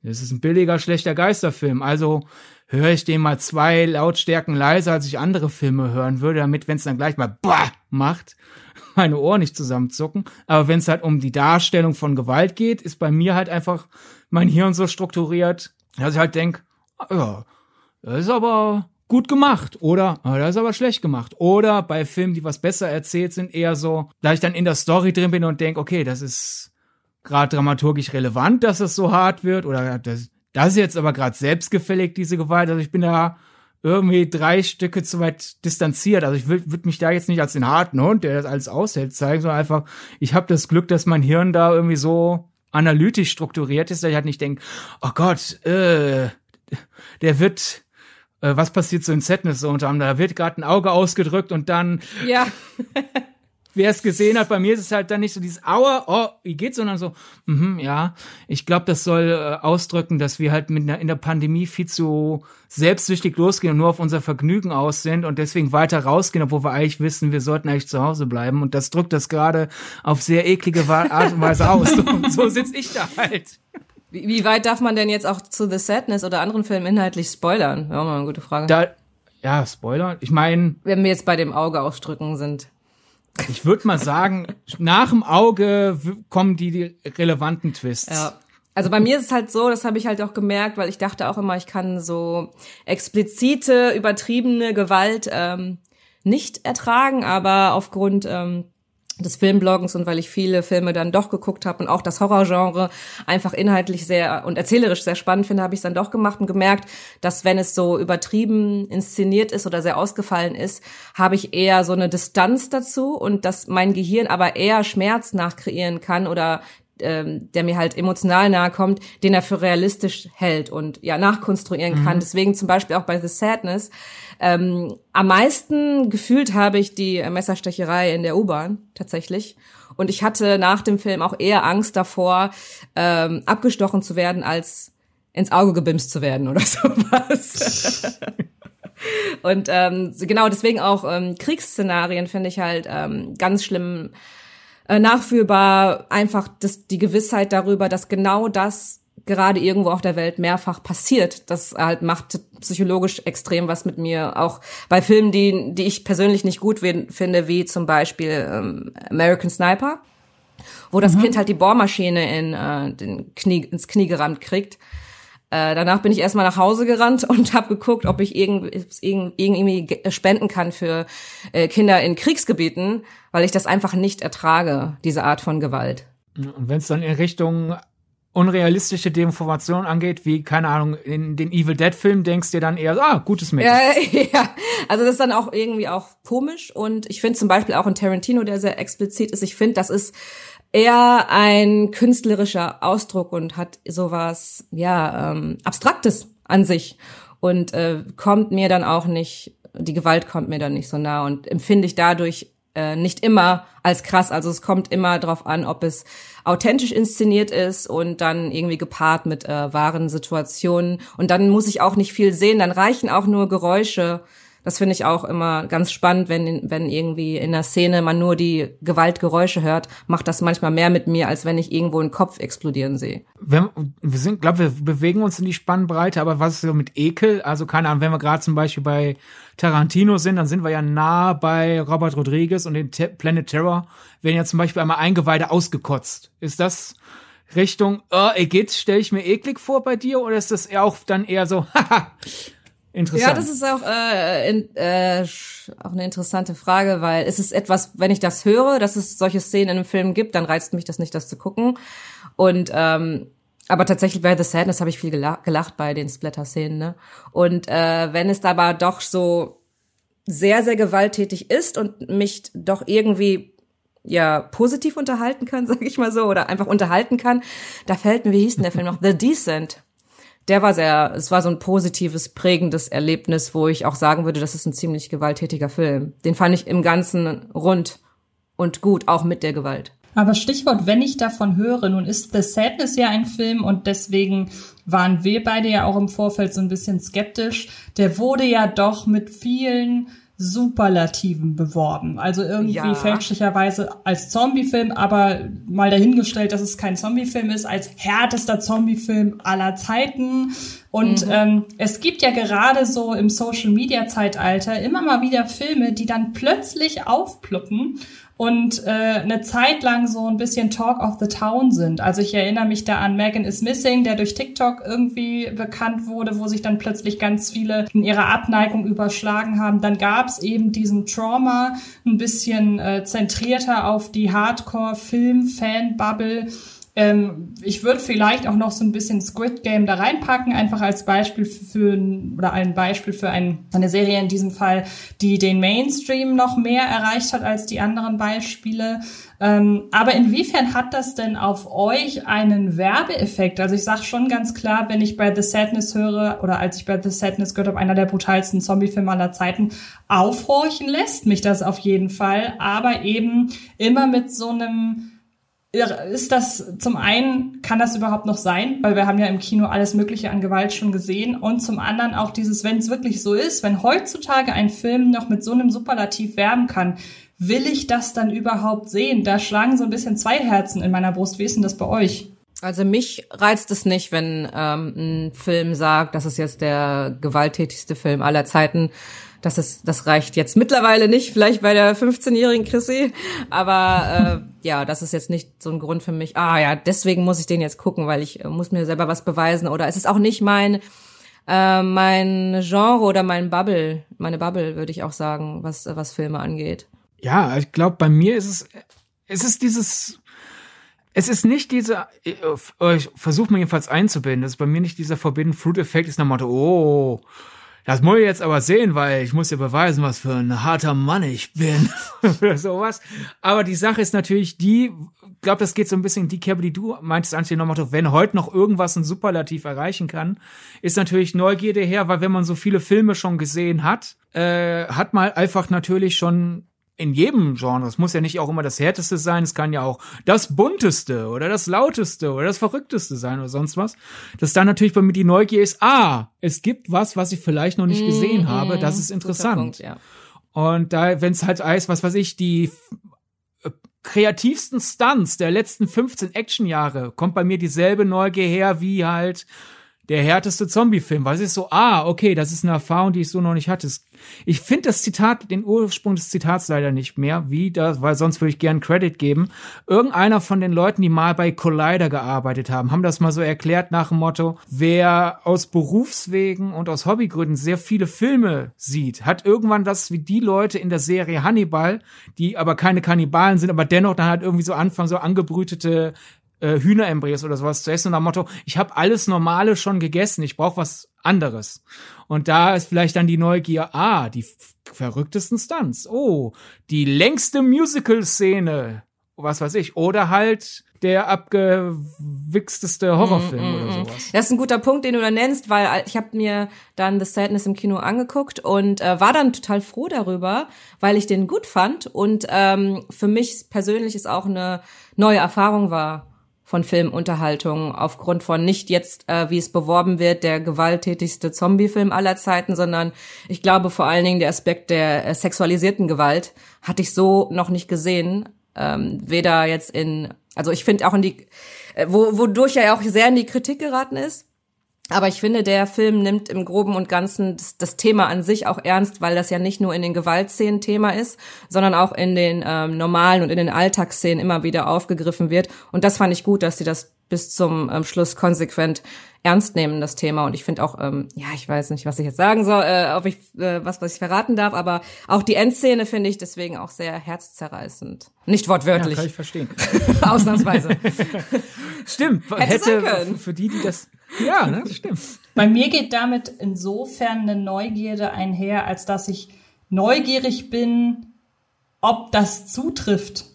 das ist ein billiger, schlechter Geisterfilm. Also höre ich den mal zwei Lautstärken leiser, als ich andere Filme hören würde, damit, wenn es dann gleich mal bah macht, meine Ohren nicht zusammenzucken. Aber wenn es halt um die Darstellung von Gewalt geht, ist bei mir halt einfach mein Hirn so strukturiert, dass ich halt denk, ah, ja, das ist aber gut gemacht oder ah, das ist aber schlecht gemacht. Oder bei Filmen, die was besser erzählt sind, eher so, da ich dann in der Story drin bin und denk, okay, das ist gerade dramaturgisch relevant, dass es so hart wird oder das, das ist jetzt aber gerade selbstgefällig, diese Gewalt. Also ich bin da irgendwie drei Stücke zu weit distanziert. Also ich würde würd mich da jetzt nicht als den harten Hund, der das alles aushält, zeigen, sondern einfach, ich habe das Glück, dass mein Hirn da irgendwie so analytisch strukturiert ist, dass ich halt nicht denke, oh Gott, äh, der wird äh, was passiert so in Sadness so unter anderem? Da wird gerade ein Auge ausgedrückt und dann
ja.
wer es gesehen hat, bei mir ist es halt dann nicht so dieses Aua, oh, wie geht's, sondern so, mhm, ja, ich glaube, das soll äh, ausdrücken, dass wir halt mit einer, in der Pandemie viel zu selbstsüchtig losgehen und nur auf unser Vergnügen aus sind und deswegen weiter rausgehen, obwohl wir eigentlich wissen, wir sollten eigentlich zu Hause bleiben. Und das drückt das gerade auf sehr eklige Art und Weise aus. und so sitze ich da halt.
Wie, wie weit darf man denn jetzt auch zu The Sadness oder anderen Filmen inhaltlich spoilern? Ja, mal eine gute Frage.
Da, ja, Spoiler. Ich meine.
Wenn wir jetzt bei dem Auge ausdrücken sind.
Ich würde mal sagen, nach dem Auge kommen die, die relevanten Twists.
Ja. Also bei mir ist es halt so, das habe ich halt auch gemerkt, weil ich dachte auch immer, ich kann so explizite, übertriebene Gewalt ähm, nicht ertragen, aber aufgrund ähm, des Filmbloggens und weil ich viele Filme dann doch geguckt habe und auch das Horrorgenre einfach inhaltlich sehr und erzählerisch sehr spannend finde, habe ich es dann doch gemacht und gemerkt, dass wenn es so übertrieben inszeniert ist oder sehr ausgefallen ist, habe ich eher so eine Distanz dazu und dass mein Gehirn aber eher Schmerz nachkreieren kann oder ähm, der mir halt emotional nahe kommt, den er für realistisch hält und ja nachkonstruieren kann. Mhm. Deswegen zum Beispiel auch bei The Sadness. Ähm, am meisten gefühlt habe ich die Messerstecherei in der U-Bahn tatsächlich. Und ich hatte nach dem Film auch eher Angst davor, ähm, abgestochen zu werden, als ins Auge gebimst zu werden oder sowas. Und ähm, genau deswegen auch ähm, Kriegsszenarien finde ich halt ähm, ganz schlimm äh, nachfühlbar einfach das, die Gewissheit darüber, dass genau das gerade irgendwo auf der Welt mehrfach passiert. Das halt macht psychologisch extrem was mit mir. Auch bei Filmen, die, die ich persönlich nicht gut finde, wie zum Beispiel ähm, American Sniper, wo das mhm. Kind halt die Bohrmaschine in, äh, den Knie, ins Knie gerammt kriegt. Äh, danach bin ich erstmal nach Hause gerannt und habe geguckt, ob ich irgendwie, irgendwie spenden kann für äh, Kinder in Kriegsgebieten, weil ich das einfach nicht ertrage, diese Art von Gewalt.
Und wenn es dann in Richtung unrealistische Deformation angeht, wie, keine Ahnung, in den Evil Dead Film denkst du dir dann eher, ah, gutes Mädchen.
Ja, ja, also das ist dann auch irgendwie auch komisch und ich finde zum Beispiel auch in Tarantino, der sehr explizit ist, ich finde, das ist eher ein künstlerischer Ausdruck und hat sowas, ja, ähm, Abstraktes an sich und äh, kommt mir dann auch nicht, die Gewalt kommt mir dann nicht so nah und empfinde ich dadurch äh, nicht immer als krass. Also es kommt immer darauf an, ob es authentisch inszeniert ist und dann irgendwie gepaart mit äh, wahren Situationen. Und dann muss ich auch nicht viel sehen, dann reichen auch nur Geräusche das finde ich auch immer ganz spannend, wenn, wenn irgendwie in der Szene man nur die Gewaltgeräusche hört, macht das manchmal mehr mit mir, als wenn ich irgendwo einen Kopf explodieren sehe.
Wir, wir sind, glaube wir bewegen uns in die Spannbreite, aber was ist so mit Ekel? Also keine Ahnung, wenn wir gerade zum Beispiel bei Tarantino sind, dann sind wir ja nah bei Robert Rodriguez und den Planet Terror, werden ja zum Beispiel einmal Eingeweide ausgekotzt. Ist das Richtung, oh, geht, stelle ich mir eklig vor bei dir, oder ist das auch dann eher so, haha, Interessant.
Ja, das ist auch, äh, in, äh, auch eine interessante Frage, weil es ist etwas, wenn ich das höre, dass es solche Szenen in einem Film gibt, dann reizt mich das nicht, das zu gucken. Und ähm, aber tatsächlich bei The Sadness habe ich viel gelacht, gelacht bei den Splatter-Szenen. Ne? Und äh, wenn es aber doch so sehr, sehr gewalttätig ist und mich doch irgendwie ja positiv unterhalten kann, sag ich mal so, oder einfach unterhalten kann, da fällt mir, wie hieß denn der Film noch? The Decent der war sehr, es war so ein positives, prägendes Erlebnis, wo ich auch sagen würde, das ist ein ziemlich gewalttätiger Film. Den fand ich im Ganzen rund und gut, auch mit der Gewalt.
Aber Stichwort, wenn ich davon höre, nun ist The Sadness ja ein Film und deswegen waren wir beide ja auch im Vorfeld so ein bisschen skeptisch. Der wurde ja doch mit vielen Superlativen beworben. Also irgendwie ja. fälschlicherweise als Zombiefilm, aber mal dahingestellt, dass es kein Zombiefilm ist, als härtester Zombiefilm aller Zeiten. Und mhm. ähm, es gibt ja gerade so im Social-Media-Zeitalter immer mal wieder Filme, die dann plötzlich aufpluppen und äh, eine Zeit lang so ein bisschen Talk of the Town sind. Also ich erinnere mich da an Megan is Missing, der durch TikTok irgendwie bekannt wurde, wo sich dann plötzlich ganz viele in ihrer Abneigung überschlagen haben. Dann gab es eben diesen Trauma, ein bisschen äh, zentrierter auf die Hardcore-Film-Fan-Bubble ähm, ich würde vielleicht auch noch so ein bisschen Squid Game da reinpacken, einfach als Beispiel für, oder ein Beispiel für ein, eine Serie in diesem Fall, die den Mainstream noch mehr erreicht hat als die anderen Beispiele. Ähm, aber inwiefern hat das denn auf euch einen Werbeeffekt? Also ich sage schon ganz klar, wenn ich bei The Sadness höre oder als ich bei The Sadness gehört habe, einer der brutalsten Zombiefilme aller Zeiten, aufhorchen lässt mich das auf jeden Fall, aber eben immer mit so einem ist das zum einen, kann das überhaupt noch sein, weil wir haben ja im Kino alles Mögliche an Gewalt schon gesehen und zum anderen auch dieses, wenn es wirklich so ist, wenn heutzutage ein Film noch mit so einem Superlativ werben kann, will ich das dann überhaupt sehen? Da schlagen so ein bisschen zwei Herzen in meiner Brust. Wie ist denn das bei euch?
Also mich reizt es nicht, wenn ähm, ein Film sagt, das ist jetzt der gewalttätigste Film aller Zeiten das ist, das reicht jetzt mittlerweile nicht, vielleicht bei der 15-jährigen Chrissy, aber äh, ja, das ist jetzt nicht so ein Grund für mich. Ah ja, deswegen muss ich den jetzt gucken, weil ich äh, muss mir selber was beweisen oder es ist auch nicht mein äh, mein Genre oder mein Bubble, meine Bubble würde ich auch sagen, was was Filme angeht.
Ja, ich glaube, bei mir ist es es ist dieses es ist nicht diese, ich versuche mir jedenfalls einzubinden, es ist bei mir nicht dieser Forbidden Fruit Effekt, ist nach Motto, oh, das muss ich jetzt aber sehen, weil ich muss ja beweisen, was für ein harter Mann ich bin oder sowas. Aber die Sache ist natürlich die, ich glaube, das geht so ein bisschen in die Kerbe, die du meintest, Antje, nochmal, wenn heute noch irgendwas ein Superlativ erreichen kann, ist natürlich Neugierde her, weil wenn man so viele Filme schon gesehen hat, äh, hat man einfach natürlich schon in jedem Genre. Es muss ja nicht auch immer das härteste sein, es kann ja auch das bunteste oder das lauteste oder das verrückteste sein oder sonst was. Dass dann natürlich bei mir die Neugier ist, ah, es gibt was, was ich vielleicht noch nicht mm, gesehen habe, das ist interessant. Punkt, ja. Und da, wenn es halt heißt, was weiß ich, die äh, kreativsten Stunts der letzten 15 Actionjahre, kommt bei mir dieselbe Neugier her wie halt der härteste Zombie-Film, weil es ist so, ah, okay, das ist eine Erfahrung, die ich so noch nicht hatte. Ich finde das Zitat, den Ursprung des Zitats leider nicht mehr, wie das, weil sonst würde ich gern Credit geben. Irgendeiner von den Leuten, die mal bei Collider gearbeitet haben, haben das mal so erklärt nach dem Motto, wer aus Berufswegen und aus Hobbygründen sehr viele Filme sieht, hat irgendwann das wie die Leute in der Serie Hannibal, die aber keine Kannibalen sind, aber dennoch dann halt irgendwie so anfangen, so angebrütete äh, Hühnerembryos oder sowas zu essen und am Motto, ich habe alles Normale schon gegessen, ich brauche was anderes. Und da ist vielleicht dann die Neugier, ah, die verrücktesten Stunts, oh, die längste Musical-Szene, was weiß ich, oder halt der abgewichsteste Horrorfilm mm, mm, oder mm. sowas.
Das ist ein guter Punkt, den du da nennst, weil ich habe mir dann The Sadness im Kino angeguckt und äh, war dann total froh darüber, weil ich den gut fand und ähm, für mich persönlich ist auch eine neue Erfahrung war von Filmunterhaltung aufgrund von nicht jetzt, äh, wie es beworben wird, der gewalttätigste Zombie-Film aller Zeiten, sondern ich glaube vor allen Dingen der Aspekt der äh, sexualisierten Gewalt hatte ich so noch nicht gesehen. Ähm, weder jetzt in, also ich finde auch in die, äh, wo, wodurch er ja auch sehr in die Kritik geraten ist, aber ich finde, der Film nimmt im Groben und Ganzen das, das, Thema an sich auch ernst, weil das ja nicht nur in den Gewaltszenen Thema ist, sondern auch in den ähm, normalen und in den Alltagsszenen immer wieder aufgegriffen wird. Und das fand ich gut, dass sie das bis zum ähm, Schluss konsequent ernst nehmen, das Thema. Und ich finde auch, ähm, ja, ich weiß nicht, was ich jetzt sagen soll, äh, ob ich äh, was, was ich verraten darf, aber auch die Endszene finde ich deswegen auch sehr herzzerreißend. Nicht wortwörtlich. Ja,
kann ich verstehen.
Ausnahmsweise.
Stimmt. Hätte, hätte für die, die das ja, ne, das stimmt.
Bei mir geht damit insofern eine Neugierde einher, als dass ich neugierig bin, ob das zutrifft.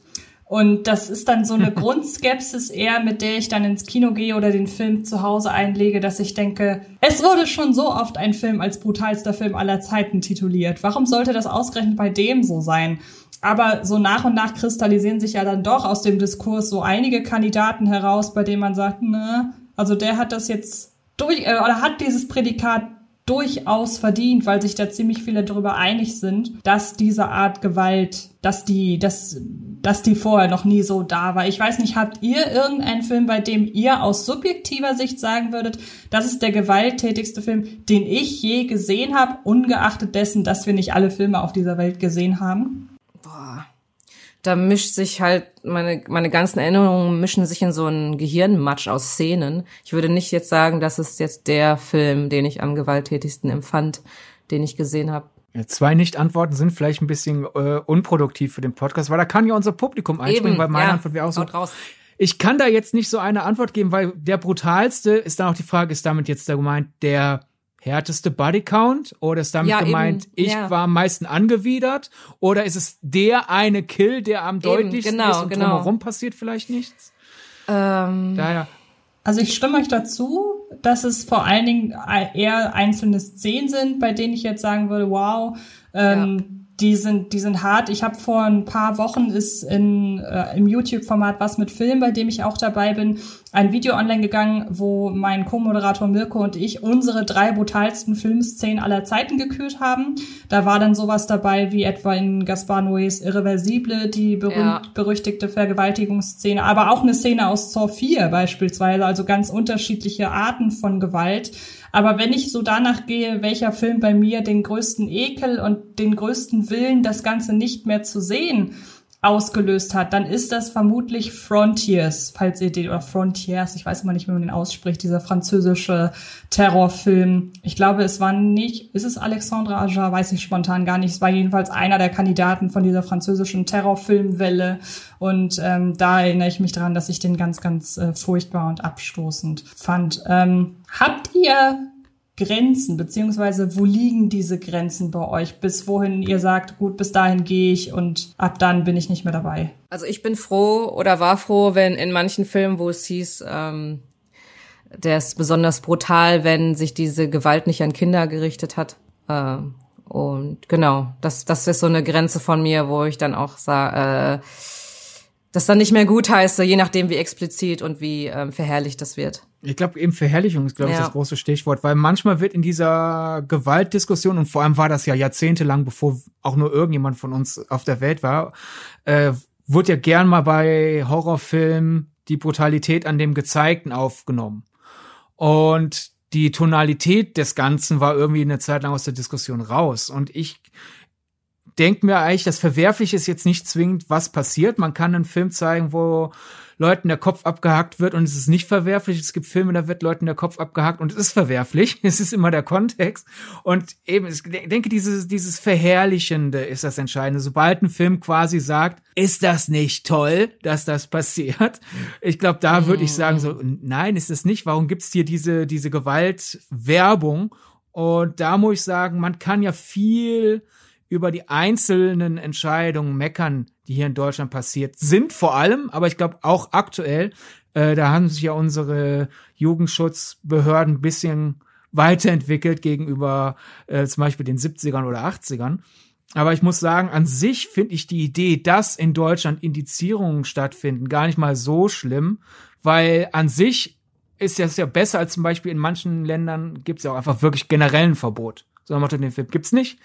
Und das ist dann so eine Grundskepsis eher, mit der ich dann ins Kino gehe oder den Film zu Hause einlege, dass ich denke, es wurde schon so oft ein Film als brutalster Film aller Zeiten tituliert. Warum sollte das ausgerechnet bei dem so sein? Aber so nach und nach kristallisieren sich ja dann doch aus dem Diskurs so einige Kandidaten heraus, bei denen man sagt, ne, also der hat das jetzt durch, äh, oder hat dieses Prädikat durchaus verdient, weil sich da ziemlich viele darüber einig sind, dass diese Art Gewalt, dass die, dass, dass die vorher noch nie so da war. Ich weiß nicht, habt ihr irgendeinen Film, bei dem ihr aus subjektiver Sicht sagen würdet, das ist der gewalttätigste Film, den ich je gesehen habe, ungeachtet dessen, dass wir nicht alle Filme auf dieser Welt gesehen haben?
Boah da mischt sich halt, meine, meine ganzen Erinnerungen mischen sich in so einen Gehirnmatsch aus Szenen. Ich würde nicht jetzt sagen, das ist jetzt der Film, den ich am gewalttätigsten empfand, den ich gesehen habe.
Zwei Nicht-Antworten sind vielleicht ein bisschen äh, unproduktiv für den Podcast, weil da kann ja unser Publikum einspringen, Eben, weil meine ja, Antwort wäre auch so. Raus. Ich kann da jetzt nicht so eine Antwort geben, weil der brutalste ist dann auch die Frage, ist damit jetzt da gemeint, der härteste Bodycount? Oder ist damit ja, gemeint, eben, ich ja. war am meisten angewidert? Oder ist es der eine Kill, der am eben, deutlichsten genau, ist und genau. drumherum passiert vielleicht nichts?
Ähm.
Daher.
Also ich stimme euch dazu, dass es vor allen Dingen eher einzelne Szenen sind, bei denen ich jetzt sagen würde, wow, ähm, ja die sind, die sind hart. Ich habe vor ein paar Wochen ist in, äh, im YouTube-Format was mit Film, bei dem ich auch dabei bin, ein Video online gegangen, wo mein Co-Moderator Mirko und ich unsere drei brutalsten Filmszenen aller Zeiten gekürt haben. Da war dann sowas dabei wie etwa in Gaspar Noés Irreversible, die berühmt, ja. berüchtigte Vergewaltigungsszene, aber auch eine Szene aus Zor 4 beispielsweise, also ganz unterschiedliche Arten von Gewalt. Aber wenn ich so danach gehe, welcher Film bei mir den größten Ekel und den größten Willen, das Ganze nicht mehr zu sehen, ausgelöst hat, dann ist das vermutlich Frontiers, falls ihr den, oder Frontiers, ich weiß immer nicht, wie man den ausspricht, dieser französische Terrorfilm. Ich glaube, es war nicht, ist es Alexandre Aja, weiß ich spontan gar nicht. Es war jedenfalls einer der Kandidaten von dieser französischen Terrorfilmwelle. Und ähm, da erinnere ich mich daran, dass ich den ganz, ganz äh, furchtbar und abstoßend fand. Ähm, habt ihr Grenzen, beziehungsweise wo liegen diese Grenzen bei euch, bis wohin ihr sagt, gut, bis dahin gehe ich und ab dann bin ich nicht mehr dabei?
Also ich bin froh oder war froh, wenn in manchen Filmen, wo es hieß, ähm, der ist besonders brutal, wenn sich diese Gewalt nicht an Kinder gerichtet hat. Ähm, und genau, das, das ist so eine Grenze von mir, wo ich dann auch sage, äh, das dann nicht mehr gut heiße, je nachdem, wie explizit und wie ähm, verherrlicht das wird.
Ich glaube, eben Verherrlichung ist, glaube ich, das große Stichwort, weil manchmal wird in dieser Gewaltdiskussion, und vor allem war das ja jahrzehntelang, bevor auch nur irgendjemand von uns auf der Welt war, äh, wurde ja gern mal bei Horrorfilmen die Brutalität an dem Gezeigten aufgenommen. Und die Tonalität des Ganzen war irgendwie eine Zeit lang aus der Diskussion raus. Und ich denke mir eigentlich, das Verwerfliche ist jetzt nicht zwingend, was passiert. Man kann einen Film zeigen, wo Leuten der Kopf abgehackt wird und es ist nicht verwerflich. Es gibt Filme, da wird Leuten der Kopf abgehackt und es ist verwerflich. Es ist immer der Kontext. Und eben, ich denke, dieses, dieses Verherrlichende ist das Entscheidende. Sobald ein Film quasi sagt, ist das nicht toll, dass das passiert? Ich glaube, da würde ich sagen so, nein, ist es nicht. Warum gibt's hier diese, diese Gewaltwerbung? Und da muss ich sagen, man kann ja viel über die einzelnen Entscheidungen meckern, die hier in Deutschland passiert sind, vor allem, aber ich glaube auch aktuell, äh, da haben sich ja unsere Jugendschutzbehörden ein bisschen weiterentwickelt gegenüber äh, zum Beispiel den 70ern oder 80ern. Aber ich muss sagen, an sich finde ich die Idee, dass in Deutschland Indizierungen stattfinden, gar nicht mal so schlimm, weil an sich ist das ja besser als zum Beispiel in manchen Ländern gibt es ja auch einfach wirklich generell ein Verbot. So den Film gibt's nicht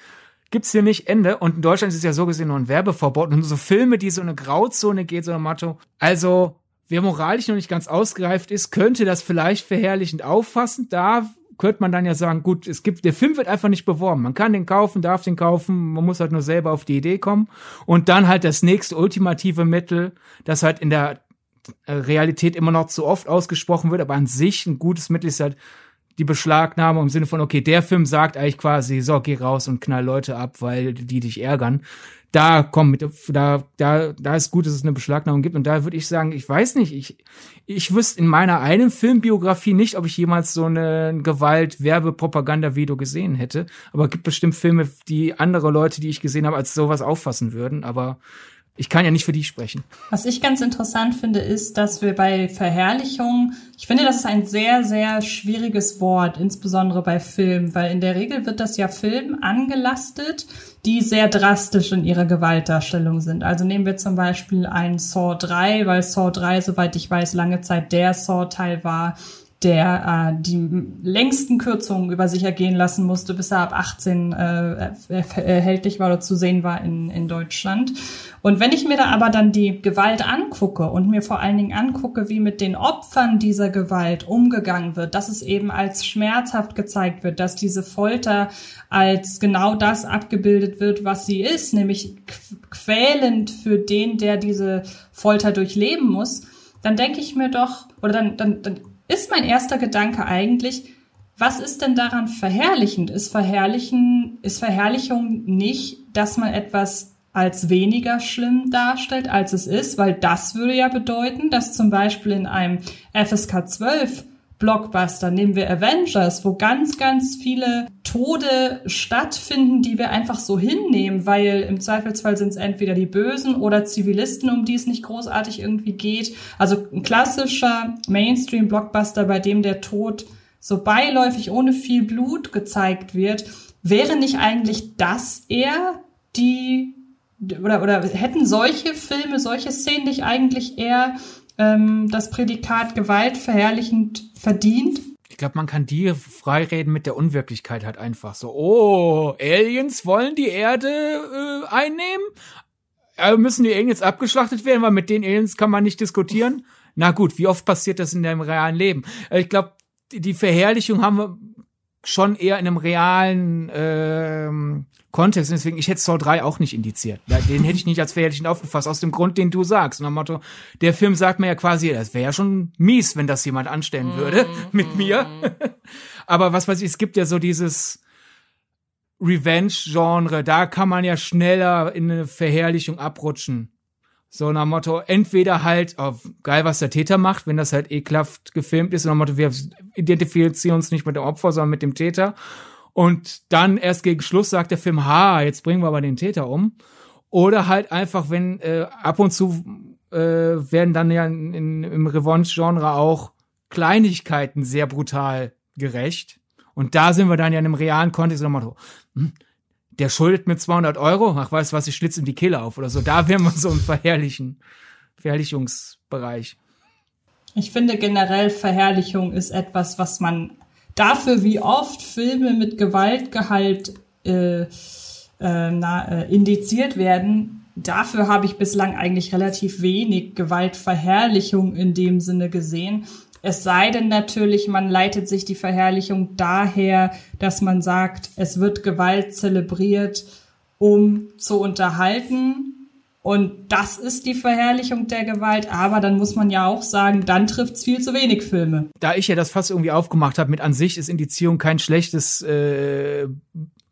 gibt's hier nicht Ende. Und in Deutschland ist es ja so gesehen nur ein Werbeverbot. Und so Filme, die so eine Grauzone geht, so ein Motto. Also, wer moralisch noch nicht ganz ausgereift ist, könnte das vielleicht verherrlichend auffassen. Da könnte man dann ja sagen, gut, es gibt, der Film wird einfach nicht beworben. Man kann den kaufen, darf den kaufen, man muss halt nur selber auf die Idee kommen. Und dann halt das nächste ultimative Mittel, das halt in der Realität immer noch zu oft ausgesprochen wird, aber an sich ein gutes Mittel ist halt die Beschlagnahme im Sinne von, okay, der Film sagt eigentlich quasi, so, geh raus und knall Leute ab, weil die dich ärgern. Da komm mit, da, da, da ist gut, dass es eine Beschlagnahmung gibt. Und da würde ich sagen, ich weiß nicht, ich, ich wüsste in meiner einen Filmbiografie nicht, ob ich jemals so eine Gewalt-Werbe-Propaganda-Video gesehen hätte. Aber es gibt bestimmt Filme, die andere Leute, die ich gesehen habe, als sowas auffassen würden. Aber ich kann ja nicht für die sprechen.
Was ich ganz interessant finde, ist, dass wir bei Verherrlichung, ich finde, das ist ein sehr, sehr schwieriges Wort, insbesondere bei Filmen, weil in der Regel wird das ja Filmen angelastet, die sehr drastisch in ihrer Gewaltdarstellung sind. Also nehmen wir zum Beispiel einen Saw 3, weil Saw 3, soweit ich weiß, lange Zeit der Saw-Teil war, der äh, die längsten Kürzungen über sich ergehen lassen musste, bis er ab 18 äh, erhältlich war oder zu sehen war in, in Deutschland. Und wenn ich mir da aber dann die Gewalt angucke und mir vor allen Dingen angucke, wie mit den Opfern dieser Gewalt umgegangen wird, dass es eben als schmerzhaft gezeigt wird, dass diese Folter als genau das abgebildet wird, was sie ist, nämlich quälend für den, der diese Folter durchleben muss, dann denke ich mir doch, oder dann, dann, dann ist mein erster Gedanke eigentlich, was ist denn daran verherrlichend? Ist Verherrlichen, ist Verherrlichung nicht, dass man etwas als weniger schlimm darstellt, als es ist, weil das würde ja bedeuten, dass zum Beispiel in einem FSK 12 Blockbuster, nehmen wir Avengers, wo ganz, ganz viele Tode stattfinden, die wir einfach so hinnehmen, weil im Zweifelsfall sind es entweder die Bösen oder Zivilisten, um die es nicht großartig irgendwie geht. Also ein klassischer Mainstream-Blockbuster, bei dem der Tod so beiläufig ohne viel Blut gezeigt wird, wäre nicht eigentlich das eher die oder, oder hätten solche Filme, solche Szenen nicht eigentlich eher ähm, das Prädikat Gewalt verherrlichend verdient?
Ich glaube, man kann die freireden mit der Unwirklichkeit halt einfach so. Oh, Aliens wollen die Erde äh, einnehmen? Äh, müssen die Aliens abgeschlachtet werden, weil mit den Aliens kann man nicht diskutieren? Na gut, wie oft passiert das in deinem realen Leben? Äh, ich glaube, die Verherrlichung haben wir schon eher in einem realen ähm, Kontext. Deswegen, ich hätte Saw 3 auch nicht indiziert. Den hätte ich nicht als verherrlichend aufgefasst, aus dem Grund, den du sagst. Und Motto, der Film sagt mir ja quasi, das wäre ja schon mies, wenn das jemand anstellen würde mm, mit mir. Aber was weiß ich, es gibt ja so dieses Revenge-Genre, da kann man ja schneller in eine Verherrlichung abrutschen. So nach Motto, entweder halt, oh, geil, was der Täter macht, wenn das halt ekelhaft gefilmt ist, und nach Motto, wir identifizieren uns nicht mit dem Opfer, sondern mit dem Täter. Und dann erst gegen Schluss sagt der Film, ha, jetzt bringen wir aber den Täter um. Oder halt einfach, wenn äh, ab und zu äh, werden dann ja in, in, im Revanche-Genre auch Kleinigkeiten sehr brutal gerecht. Und da sind wir dann ja in einem realen Kontext nochmal so, hm, der schuldet mir 200 Euro, ach weißt du was, ich schlitze ihm die Kehle auf oder so. Da wären wir so im verherrlichen, Verherrlichungsbereich.
Ich finde generell Verherrlichung ist etwas, was man dafür, wie oft Filme mit Gewaltgehalt äh, äh, na, äh, indiziert werden, dafür habe ich bislang eigentlich relativ wenig Gewaltverherrlichung in dem Sinne gesehen. Es sei denn natürlich, man leitet sich die Verherrlichung daher, dass man sagt, es wird Gewalt zelebriert, um zu unterhalten Und das ist die Verherrlichung der Gewalt. Aber dann muss man ja auch sagen, dann trifft's viel zu wenig Filme.
Da ich ja das fast irgendwie aufgemacht habe, mit an sich ist Indizierung kein schlechtes äh,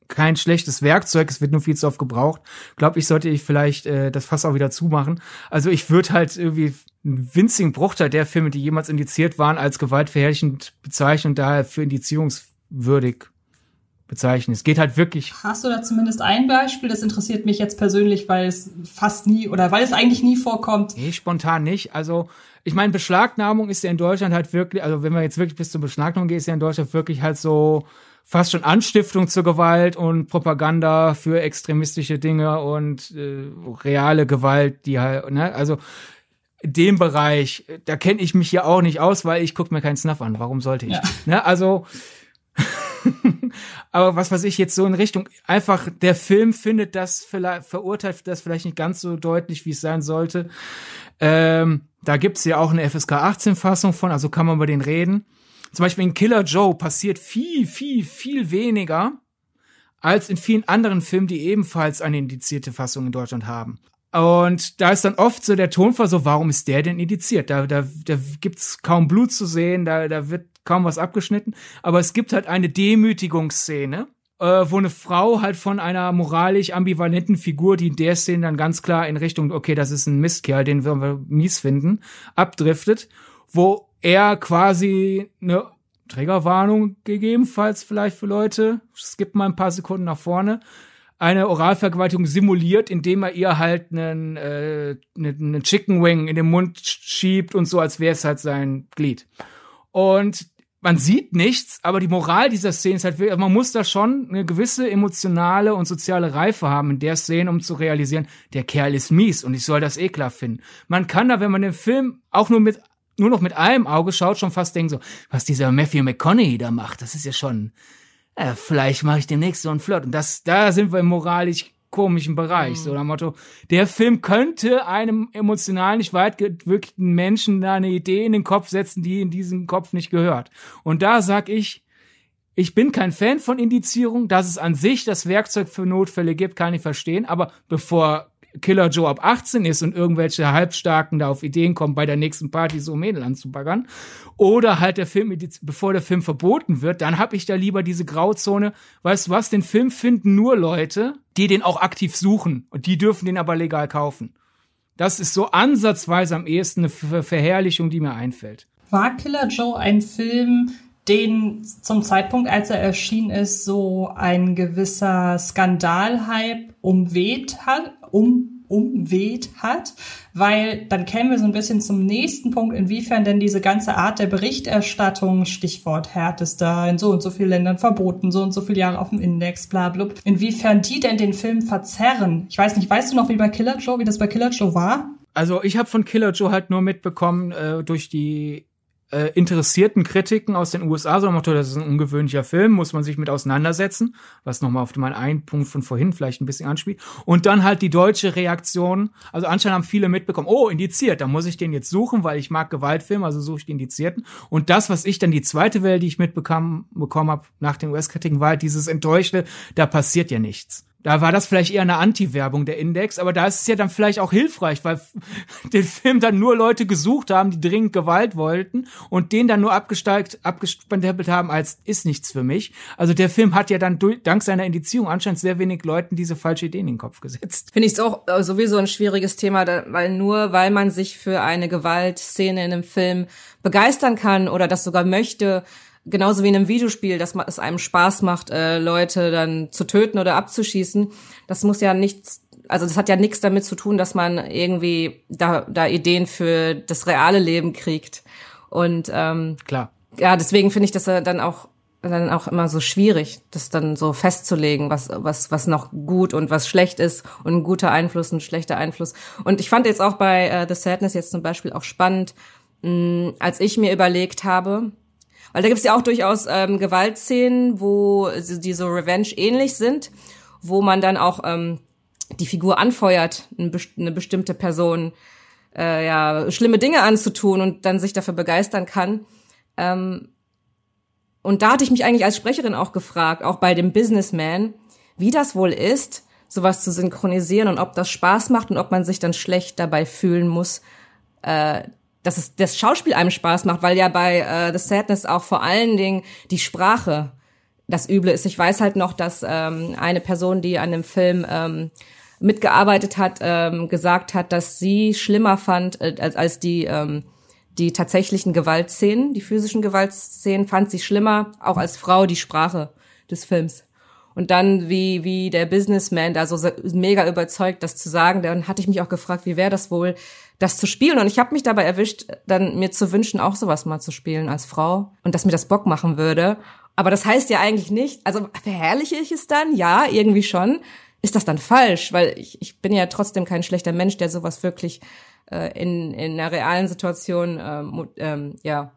kein schlechtes Werkzeug, es wird nur viel zu oft gebraucht. Glaube ich, sollte ich vielleicht äh, das Fass auch wieder zumachen. Also ich würde halt irgendwie einen winzigen Bruchteil der Filme, die jemals indiziert waren, als gewaltverherrlichend bezeichnen und daher für indizierungswürdig bezeichnen. Es geht halt wirklich.
Hast du da zumindest ein Beispiel? Das interessiert mich jetzt persönlich, weil es fast nie oder weil es eigentlich nie vorkommt.
Nee, spontan nicht. Also, ich meine, Beschlagnahmung ist ja in Deutschland halt wirklich, also wenn man jetzt wirklich bis zur Beschlagnahmung geht, ist ja in Deutschland wirklich halt so fast schon Anstiftung zur Gewalt und Propaganda für extremistische Dinge und äh, reale Gewalt, die halt, ne, also dem Bereich, da kenne ich mich ja auch nicht aus, weil ich gucke mir keinen Snuff an. Warum sollte ich? Ja. Ne, also aber was weiß ich jetzt so in Richtung, einfach der Film findet das vielleicht, verurteilt das vielleicht nicht ganz so deutlich, wie es sein sollte. Ähm, da gibt's ja auch eine FSK 18 Fassung von, also kann man über den reden. Zum Beispiel in Killer Joe passiert viel, viel, viel weniger als in vielen anderen Filmen, die ebenfalls eine indizierte Fassung in Deutschland haben. Und da ist dann oft so der Tonfall so, warum ist der denn indiziert? Da, da, da gibt's kaum Blut zu sehen, da, da wird kaum was abgeschnitten. Aber es gibt halt eine Demütigungsszene, äh, wo eine Frau halt von einer moralisch ambivalenten Figur, die in der Szene dann ganz klar in Richtung, okay, das ist ein Mistkerl, den wir mies finden, abdriftet, wo er quasi eine Trägerwarnung gegebenenfalls vielleicht für Leute, skippt mal ein paar Sekunden nach vorne, eine Oralvergewaltigung simuliert, indem er ihr halt einen, äh, einen Chicken Wing in den Mund schiebt und so, als wäre es halt sein Glied. Und man sieht nichts, aber die Moral dieser Szene ist halt, man muss da schon eine gewisse emotionale und soziale Reife haben in der Szene, um zu realisieren, der Kerl ist mies und ich soll das ekelhaft finden. Man kann da, wenn man den Film auch nur mit nur noch mit einem Auge schaut, schon fast denken so, was dieser Matthew McConaughey da macht, das ist ja schon, äh, vielleicht mache ich demnächst so einen Flirt. Und das, da sind wir moralisch komischen Bereich. Mhm. So nach Motto, der Film könnte einem emotional nicht weit gewirkten Menschen da eine Idee in den Kopf setzen, die in diesen Kopf nicht gehört. Und da sag ich, ich bin kein Fan von Indizierung, dass es an sich das Werkzeug für Notfälle gibt, kann ich verstehen. Aber bevor Killer Joe ab 18 ist und irgendwelche Halbstarken da auf Ideen kommen, bei der nächsten Party so Mädel anzubaggern. Oder halt der Film, bevor der Film verboten wird, dann hab ich da lieber diese Grauzone. Weißt du was, den Film finden nur Leute, die den auch aktiv suchen. Und die dürfen den aber legal kaufen. Das ist so ansatzweise am ehesten eine Ver Verherrlichung, die mir einfällt.
War Killer Joe ein Film, den zum Zeitpunkt, als er erschienen ist, so ein gewisser Skandalhype umweht hat, um umweht hat, weil dann kämen wir so ein bisschen zum nächsten Punkt, inwiefern denn diese ganze Art der Berichterstattung, Stichwort härtester, in so und so vielen Ländern verboten, so und so viele Jahre auf dem Index, bla bla, inwiefern die denn den Film verzerren. Ich weiß nicht, weißt du noch, wie bei Killer Joe, wie das bei Killer Joe war?
Also ich habe von Killer Joe halt nur mitbekommen äh, durch die äh, interessierten Kritiken aus den USA, so Motto, das ist ein ungewöhnlicher Film, muss man sich mit auseinandersetzen, was nochmal auf meinen einen Punkt von vorhin vielleicht ein bisschen anspielt. Und dann halt die deutsche Reaktion, also anscheinend haben viele mitbekommen, oh, indiziert, da muss ich den jetzt suchen, weil ich mag Gewaltfilme, also suche ich die Indizierten. Und das, was ich dann die zweite Welle, die ich mitbekommen bekommen habe nach den US-Kritiken, war halt dieses Enttäuschte, da passiert ja nichts. Da war das vielleicht eher eine Anti-Werbung der Index, aber da ist es ja dann vielleicht auch hilfreich, weil den Film dann nur Leute gesucht haben, die dringend Gewalt wollten und den dann nur abgesteigt, abgespendelt haben als ist nichts für mich. Also der Film hat ja dann durch, dank seiner Indizierung anscheinend sehr wenig Leuten diese falsche Idee in den Kopf gesetzt.
Finde ich es auch äh, sowieso ein schwieriges Thema, weil nur weil man sich für eine Gewaltszene in einem Film begeistern kann oder das sogar möchte, genauso wie in einem Videospiel, dass es einem Spaß macht, äh, Leute dann zu töten oder abzuschießen. Das muss ja nichts, also das hat ja nichts damit zu tun, dass man irgendwie da, da Ideen für das reale Leben kriegt. Und ähm,
klar.
Ja, deswegen finde ich das dann auch dann auch immer so schwierig, das dann so festzulegen, was was was noch gut und was schlecht ist und ein guter Einfluss und ein schlechter Einfluss. Und ich fand jetzt auch bei äh, The Sadness jetzt zum Beispiel auch spannend, mh, als ich mir überlegt habe, weil da gibt's ja auch durchaus ähm, Gewaltszenen, wo die so Revenge ähnlich sind, wo man dann auch ähm, die Figur anfeuert, eine bestimmte Person äh, ja schlimme Dinge anzutun und dann sich dafür begeistern kann. Ähm, und da hatte ich mich eigentlich als Sprecherin auch gefragt, auch bei dem Businessman, wie das wohl ist, sowas zu synchronisieren und ob das Spaß macht und ob man sich dann schlecht dabei fühlen muss, äh, dass es das Schauspiel einem Spaß macht, weil ja bei äh, The Sadness auch vor allen Dingen die Sprache das Üble ist. Ich weiß halt noch, dass ähm, eine Person, die an dem Film ähm, mitgearbeitet hat, ähm, gesagt hat, dass sie schlimmer fand äh, als, als die ähm, die tatsächlichen Gewaltszenen, die physischen Gewaltszenen, fand sie schlimmer, auch als Frau die Sprache des Films. Und dann, wie, wie der Businessman da so mega überzeugt, das zu sagen, dann hatte ich mich auch gefragt, wie wäre das wohl, das zu spielen. Und ich habe mich dabei erwischt, dann mir zu wünschen, auch sowas mal zu spielen als Frau und dass mir das Bock machen würde. Aber das heißt ja eigentlich nicht, also verherrliche ich es dann? Ja, irgendwie schon. Ist das dann falsch? Weil ich, ich bin ja trotzdem kein schlechter Mensch, der sowas wirklich äh, in, in einer realen Situation ähm, ähm, ja,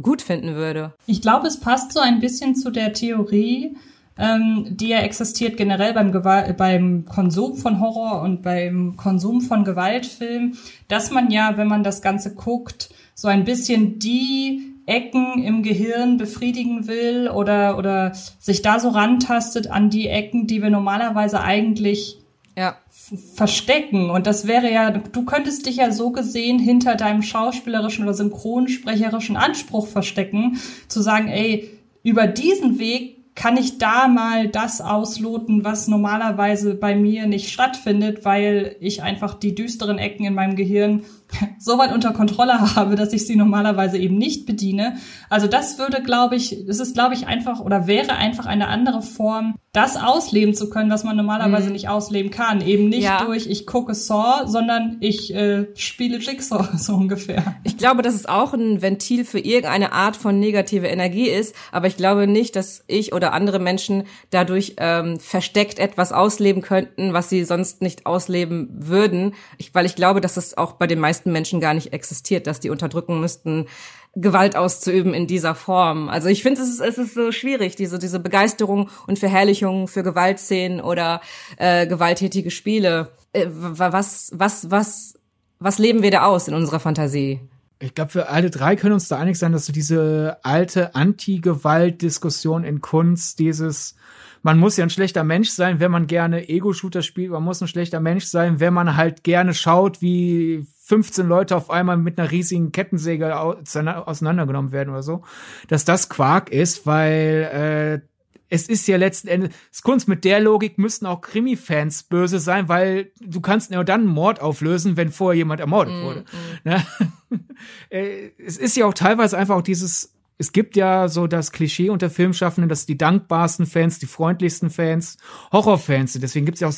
gut finden würde.
Ich glaube, es passt so ein bisschen zu der Theorie, ähm, die ja existiert generell beim, Gewalt, beim Konsum von Horror und beim Konsum von Gewaltfilmen, dass man ja, wenn man das Ganze guckt, so ein bisschen die Ecken im Gehirn befriedigen will oder, oder sich da so rantastet an die Ecken, die wir normalerweise eigentlich ja. verstecken. Und das wäre ja, du könntest dich ja so gesehen hinter deinem schauspielerischen oder synchronsprecherischen Anspruch verstecken, zu sagen, ey, über diesen Weg kann ich da mal das ausloten, was normalerweise bei mir nicht stattfindet, weil ich einfach die düsteren Ecken in meinem Gehirn so weit unter Kontrolle habe, dass ich sie normalerweise eben nicht bediene. Also das würde, glaube ich, das ist, glaube ich, einfach oder wäre einfach eine andere Form, das ausleben zu können, was man normalerweise mhm. nicht ausleben kann. Eben nicht ja. durch ich gucke Saw, sondern ich äh, spiele Jigsaw so ungefähr.
Ich glaube, dass es auch ein Ventil für irgendeine Art von negative Energie ist, aber ich glaube nicht, dass ich oder andere Menschen dadurch ähm, versteckt etwas ausleben könnten, was sie sonst nicht ausleben würden. Ich, weil ich glaube, dass es auch bei den meisten meisten Menschen gar nicht existiert, dass die unterdrücken müssten, Gewalt auszuüben in dieser Form. Also ich finde, es ist, es ist so schwierig, diese, diese Begeisterung und Verherrlichung für Gewaltszenen oder äh, gewalttätige Spiele. Äh, was, was, was, was leben wir da aus in unserer Fantasie?
Ich glaube, wir alle drei können uns da einig sein, dass so diese alte Anti-Gewalt-Diskussion in Kunst, dieses man muss ja ein schlechter Mensch sein, wenn man gerne Ego-Shooter spielt. Man muss ein schlechter Mensch sein, wenn man halt gerne schaut, wie 15 Leute auf einmal mit einer riesigen Kettensäge auseinandergenommen werden oder so. Dass das Quark ist, weil äh, es ist ja letzten Endes, Kunst mit der Logik müssten auch Krimi-Fans böse sein, weil du kannst nur dann einen Mord auflösen, wenn vorher jemand ermordet mm, wurde. Mm. Ne? Äh, es ist ja auch teilweise einfach auch dieses es gibt ja so das Klischee unter Filmschaffenden, dass die dankbarsten Fans, die freundlichsten Fans Horrorfans sind. Deswegen gibt es ja auch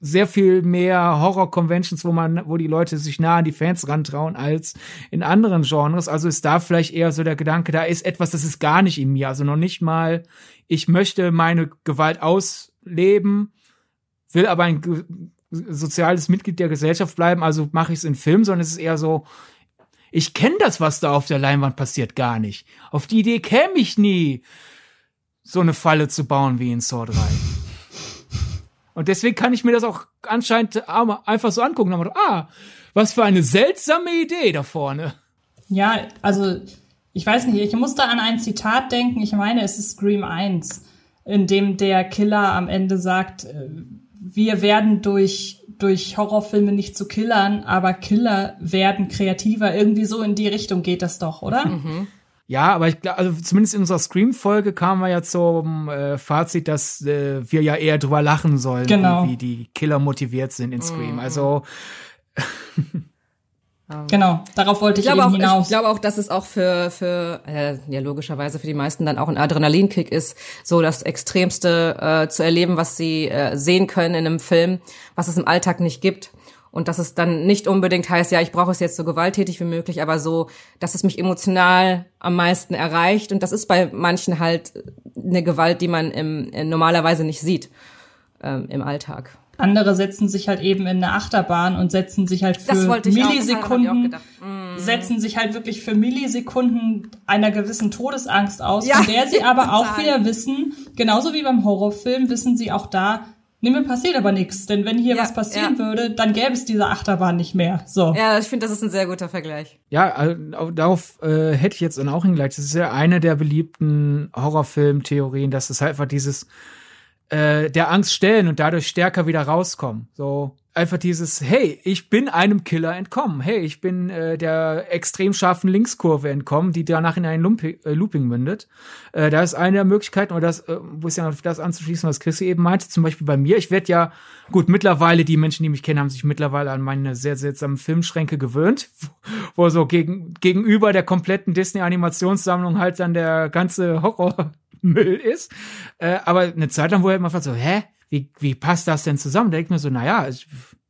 sehr viel mehr Horror-Conventions, wo man, wo die Leute sich nah an die Fans rantrauen als in anderen Genres. Also ist da vielleicht eher so der Gedanke, da ist etwas, das ist gar nicht in mir. Also noch nicht mal, ich möchte meine Gewalt ausleben, will aber ein soziales Mitglied der Gesellschaft bleiben, also mache ich es in Film, sondern es ist eher so, ich kenne das, was da auf der Leinwand passiert, gar nicht. Auf die Idee käme ich nie, so eine Falle zu bauen wie in Saw 3. Und deswegen kann ich mir das auch anscheinend einfach so angucken. Und ah, was für eine seltsame Idee da vorne.
Ja, also ich weiß nicht, ich musste an ein Zitat denken. Ich meine, es ist Scream 1, in dem der Killer am Ende sagt, äh, wir werden durch durch Horrorfilme nicht zu Killern, aber Killer werden kreativer. Irgendwie so in die Richtung geht das doch, oder? Mhm.
Ja, aber ich glaube, also zumindest in unserer Scream-Folge kamen wir ja zum äh, Fazit, dass äh, wir ja eher drüber lachen sollen, genau. wie die Killer motiviert sind in Scream. Mhm. Also
Genau, darauf wollte ich, ich eben
auch,
hinaus.
Ich glaube auch, dass es auch für, für äh, ja logischerweise für die meisten dann auch ein Adrenalinkick ist, so das Extremste äh, zu erleben, was sie äh, sehen können in einem Film, was es im Alltag nicht gibt. Und dass es dann nicht unbedingt heißt, ja, ich brauche es jetzt so gewalttätig wie möglich, aber so, dass es mich emotional am meisten erreicht. Und das ist bei manchen halt eine Gewalt, die man im, äh, normalerweise nicht sieht ähm, im Alltag.
Andere setzen sich halt eben in eine Achterbahn und setzen sich halt für Millisekunden, mm. setzen sich halt wirklich für Millisekunden einer gewissen Todesangst aus, ja, von der sie aber auch wieder wissen, genauso wie beim Horrorfilm, wissen sie auch da, Nee, mir passiert aber nichts, denn wenn hier ja, was passieren ja. würde, dann gäbe es diese Achterbahn nicht mehr. So.
Ja, ich finde, das ist ein sehr guter Vergleich.
Ja, also, darauf äh, hätte ich jetzt dann auch hingeleitet. Das ist ja eine der beliebten Horrorfilm-Theorien, dass es halt einfach dieses äh, der Angst stellen und dadurch stärker wieder rauskommen. So einfach dieses, hey, ich bin einem Killer entkommen. Hey, ich bin äh, der extrem scharfen Linkskurve entkommen, die danach in ein Lumpi äh, Looping mündet. Äh, da ist eine der Möglichkeiten, oder das, äh, wo es ja noch das anzuschließen, was Chrissy eben meinte, zum Beispiel bei mir. Ich werde ja, gut, mittlerweile, die Menschen, die mich kennen, haben sich mittlerweile an meine sehr seltsamen Filmschränke gewöhnt, wo, wo so gegen, gegenüber der kompletten Disney-Animationssammlung halt dann der ganze Horrormüll ist. Äh, aber eine Zeit lang, wo er immer so, hä? Wie, wie passt das denn zusammen? Da denke ich mir so, naja, es,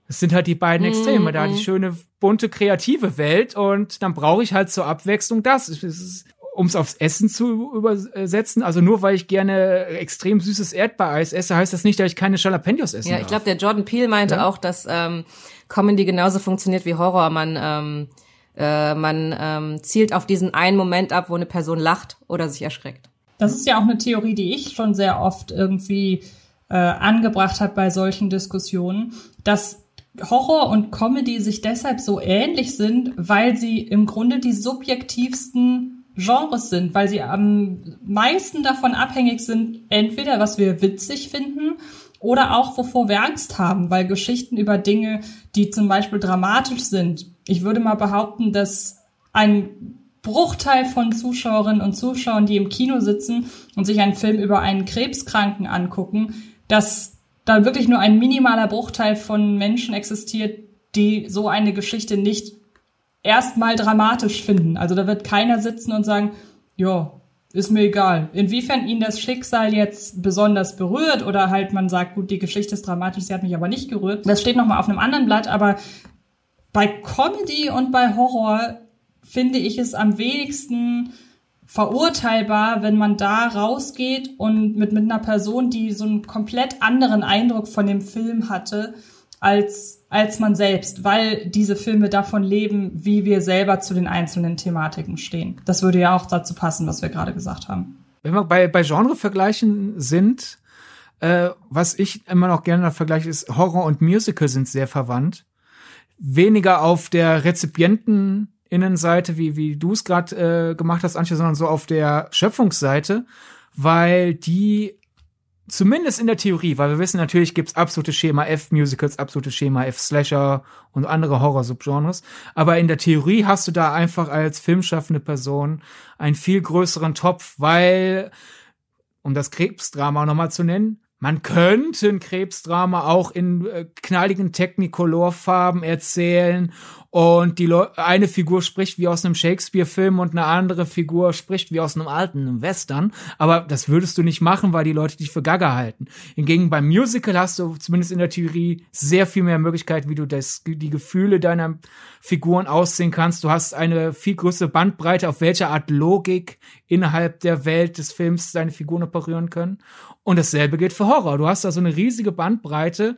es sind halt die beiden Extreme. Mm, da die mhm. schöne, bunte, kreative Welt und dann brauche ich halt zur Abwechslung das. um es aufs Essen zu übersetzen, also nur weil ich gerne extrem süßes Erdbeereis esse, heißt das nicht, dass ich keine Jalapenos esse.
Ja, ich glaube, der Jordan Peele meinte ja? auch, dass ähm, Comedy genauso funktioniert wie Horror. Man ähm, äh, man ähm, zielt auf diesen einen Moment ab, wo eine Person lacht oder sich erschreckt.
Das ist ja auch eine Theorie, die ich schon sehr oft irgendwie äh, angebracht hat bei solchen Diskussionen, dass Horror und Comedy sich deshalb so ähnlich sind, weil sie im Grunde die subjektivsten Genres sind, weil sie am meisten davon abhängig sind, entweder was wir witzig finden oder auch wovor wir Angst haben, weil Geschichten über Dinge, die zum Beispiel dramatisch sind, ich würde mal behaupten, dass ein Bruchteil von Zuschauerinnen und Zuschauern, die im Kino sitzen und sich einen Film über einen Krebskranken angucken, dass da wirklich nur ein minimaler Bruchteil von Menschen existiert, die so eine Geschichte nicht erstmal dramatisch finden. Also da wird keiner sitzen und sagen, ja, ist mir egal. Inwiefern ihn das Schicksal jetzt besonders berührt oder halt man sagt, gut, die Geschichte ist dramatisch, sie hat mich aber nicht gerührt. Das steht nochmal auf einem anderen Blatt, aber bei Comedy und bei Horror finde ich es am wenigsten verurteilbar, wenn man da rausgeht und mit, mit einer Person, die so einen komplett anderen Eindruck von dem Film hatte, als, als man selbst, weil diese Filme davon leben, wie wir selber zu den einzelnen Thematiken stehen. Das würde ja auch dazu passen, was wir gerade gesagt haben.
Wenn wir bei, bei Genrevergleichen sind, äh, was ich immer noch gerne vergleiche, ist Horror und Musical sind sehr verwandt. Weniger auf der Rezipienten Innenseite, wie, wie du es gerade äh, gemacht hast, Antje, sondern so auf der Schöpfungsseite, weil die zumindest in der Theorie, weil wir wissen, natürlich gibt's absolute Schema F-Musicals, absolute Schema F-Slasher und andere Horror-Subgenres. Aber in der Theorie hast du da einfach als filmschaffende Person einen viel größeren Topf, weil, um das Krebsdrama nochmal zu nennen, man könnte ein Krebsdrama auch in äh, knalligen Technicolor-Farben erzählen und die Le eine Figur spricht wie aus einem Shakespeare-Film und eine andere Figur spricht wie aus einem alten Western. Aber das würdest du nicht machen, weil die Leute dich für Gaga halten. Hingegen beim Musical hast du zumindest in der Theorie sehr viel mehr Möglichkeit, wie du das, die Gefühle deiner Figuren aussehen kannst. Du hast eine viel größere Bandbreite, auf welcher Art Logik innerhalb der Welt des Films deine Figuren operieren können. Und dasselbe gilt für Horror. Du hast da so eine riesige Bandbreite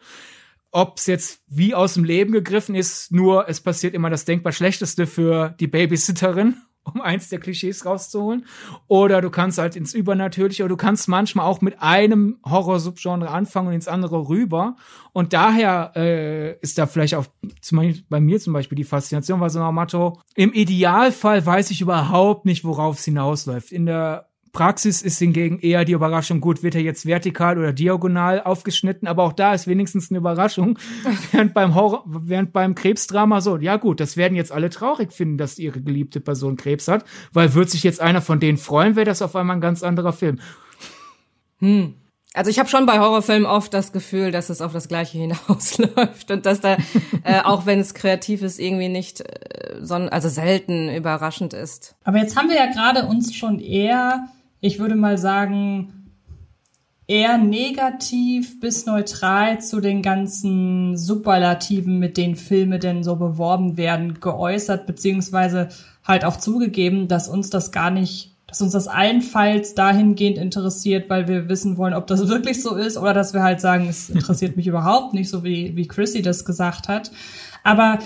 ob es jetzt wie aus dem Leben gegriffen ist, nur es passiert immer das denkbar Schlechteste für die Babysitterin, um eins der Klischees rauszuholen. Oder du kannst halt ins Übernatürliche, oder du kannst manchmal auch mit einem Horror-Subgenre anfangen und ins andere rüber. Und daher äh, ist da vielleicht auch zum Beispiel bei mir zum Beispiel die Faszination, weil so nach Motto, im Idealfall weiß ich überhaupt nicht, worauf es hinausläuft. In der Praxis ist hingegen eher die Überraschung, gut, wird er jetzt vertikal oder diagonal aufgeschnitten, aber auch da ist wenigstens eine Überraschung. während beim Horror, während beim Krebsdrama so, ja gut, das werden jetzt alle traurig finden, dass ihre geliebte Person Krebs hat, weil wird sich jetzt einer von denen freuen, wäre das auf einmal ein ganz anderer Film.
Hm. Also ich habe schon bei Horrorfilmen oft das Gefühl, dass es auf das Gleiche hinausläuft und dass da, äh, auch wenn es kreativ ist, irgendwie nicht, äh, son also selten überraschend ist.
Aber jetzt haben wir ja gerade uns schon eher ich würde mal sagen, eher negativ bis neutral zu den ganzen Superlativen, mit denen Filme denn so beworben werden, geäußert, beziehungsweise halt auch zugegeben, dass uns das gar nicht, dass uns das allenfalls dahingehend interessiert, weil wir wissen wollen, ob das wirklich so ist, oder dass wir halt sagen, es interessiert mich überhaupt nicht, so wie, wie Chrissy das gesagt hat. Aber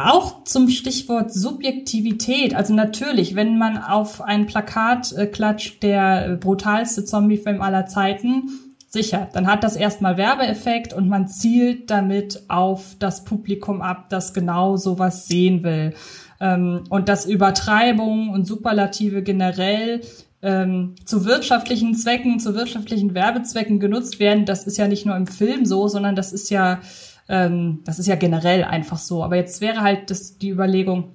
auch zum Stichwort Subjektivität. Also natürlich, wenn man auf ein Plakat äh, klatscht, der brutalste Zombiefilm aller Zeiten, sicher, dann hat das erstmal Werbeeffekt und man zielt damit auf das Publikum ab, das genau sowas sehen will. Ähm, und dass Übertreibungen und Superlative generell ähm, zu wirtschaftlichen Zwecken, zu wirtschaftlichen Werbezwecken genutzt werden. Das ist ja nicht nur im Film so, sondern das ist ja, ähm, das ist ja generell einfach so. Aber jetzt wäre halt das, die Überlegung,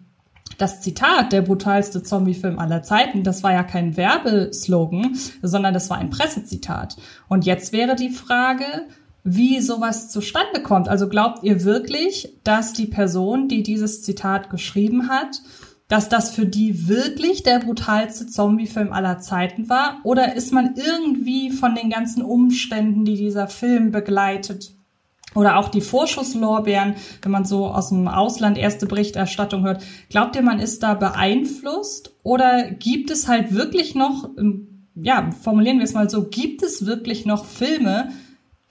das Zitat, der brutalste Zombiefilm aller Zeiten, das war ja kein Werbeslogan, sondern das war ein Pressezitat. Und jetzt wäre die Frage, wie sowas zustande kommt. Also glaubt ihr wirklich, dass die Person, die dieses Zitat geschrieben hat, dass das für die wirklich der brutalste Zombiefilm aller Zeiten war? Oder ist man irgendwie von den ganzen Umständen, die dieser Film begleitet, oder auch die Vorschusslorbeeren, wenn man so aus dem Ausland erste Berichterstattung hört, glaubt ihr, man ist da beeinflusst? Oder gibt es halt wirklich noch, ähm, ja, formulieren wir es mal so, gibt es wirklich noch Filme,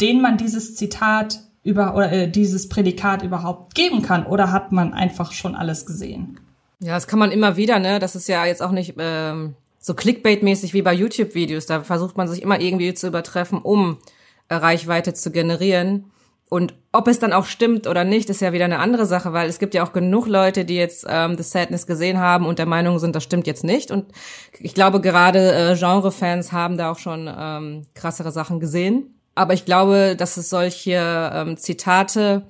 denen man dieses Zitat über oder äh, dieses Prädikat überhaupt geben kann? Oder hat man einfach schon alles gesehen?
Ja, das kann man immer wieder, ne? Das ist ja jetzt auch nicht ähm, so Clickbait-mäßig wie bei YouTube-Videos. Da versucht man sich immer irgendwie zu übertreffen, um äh, Reichweite zu generieren. Und ob es dann auch stimmt oder nicht, ist ja wieder eine andere Sache, weil es gibt ja auch genug Leute, die jetzt ähm, The Sadness gesehen haben und der Meinung sind, das stimmt jetzt nicht. Und ich glaube, gerade äh, Genre-Fans haben da auch schon ähm, krassere Sachen gesehen. Aber ich glaube, dass es solche ähm, Zitate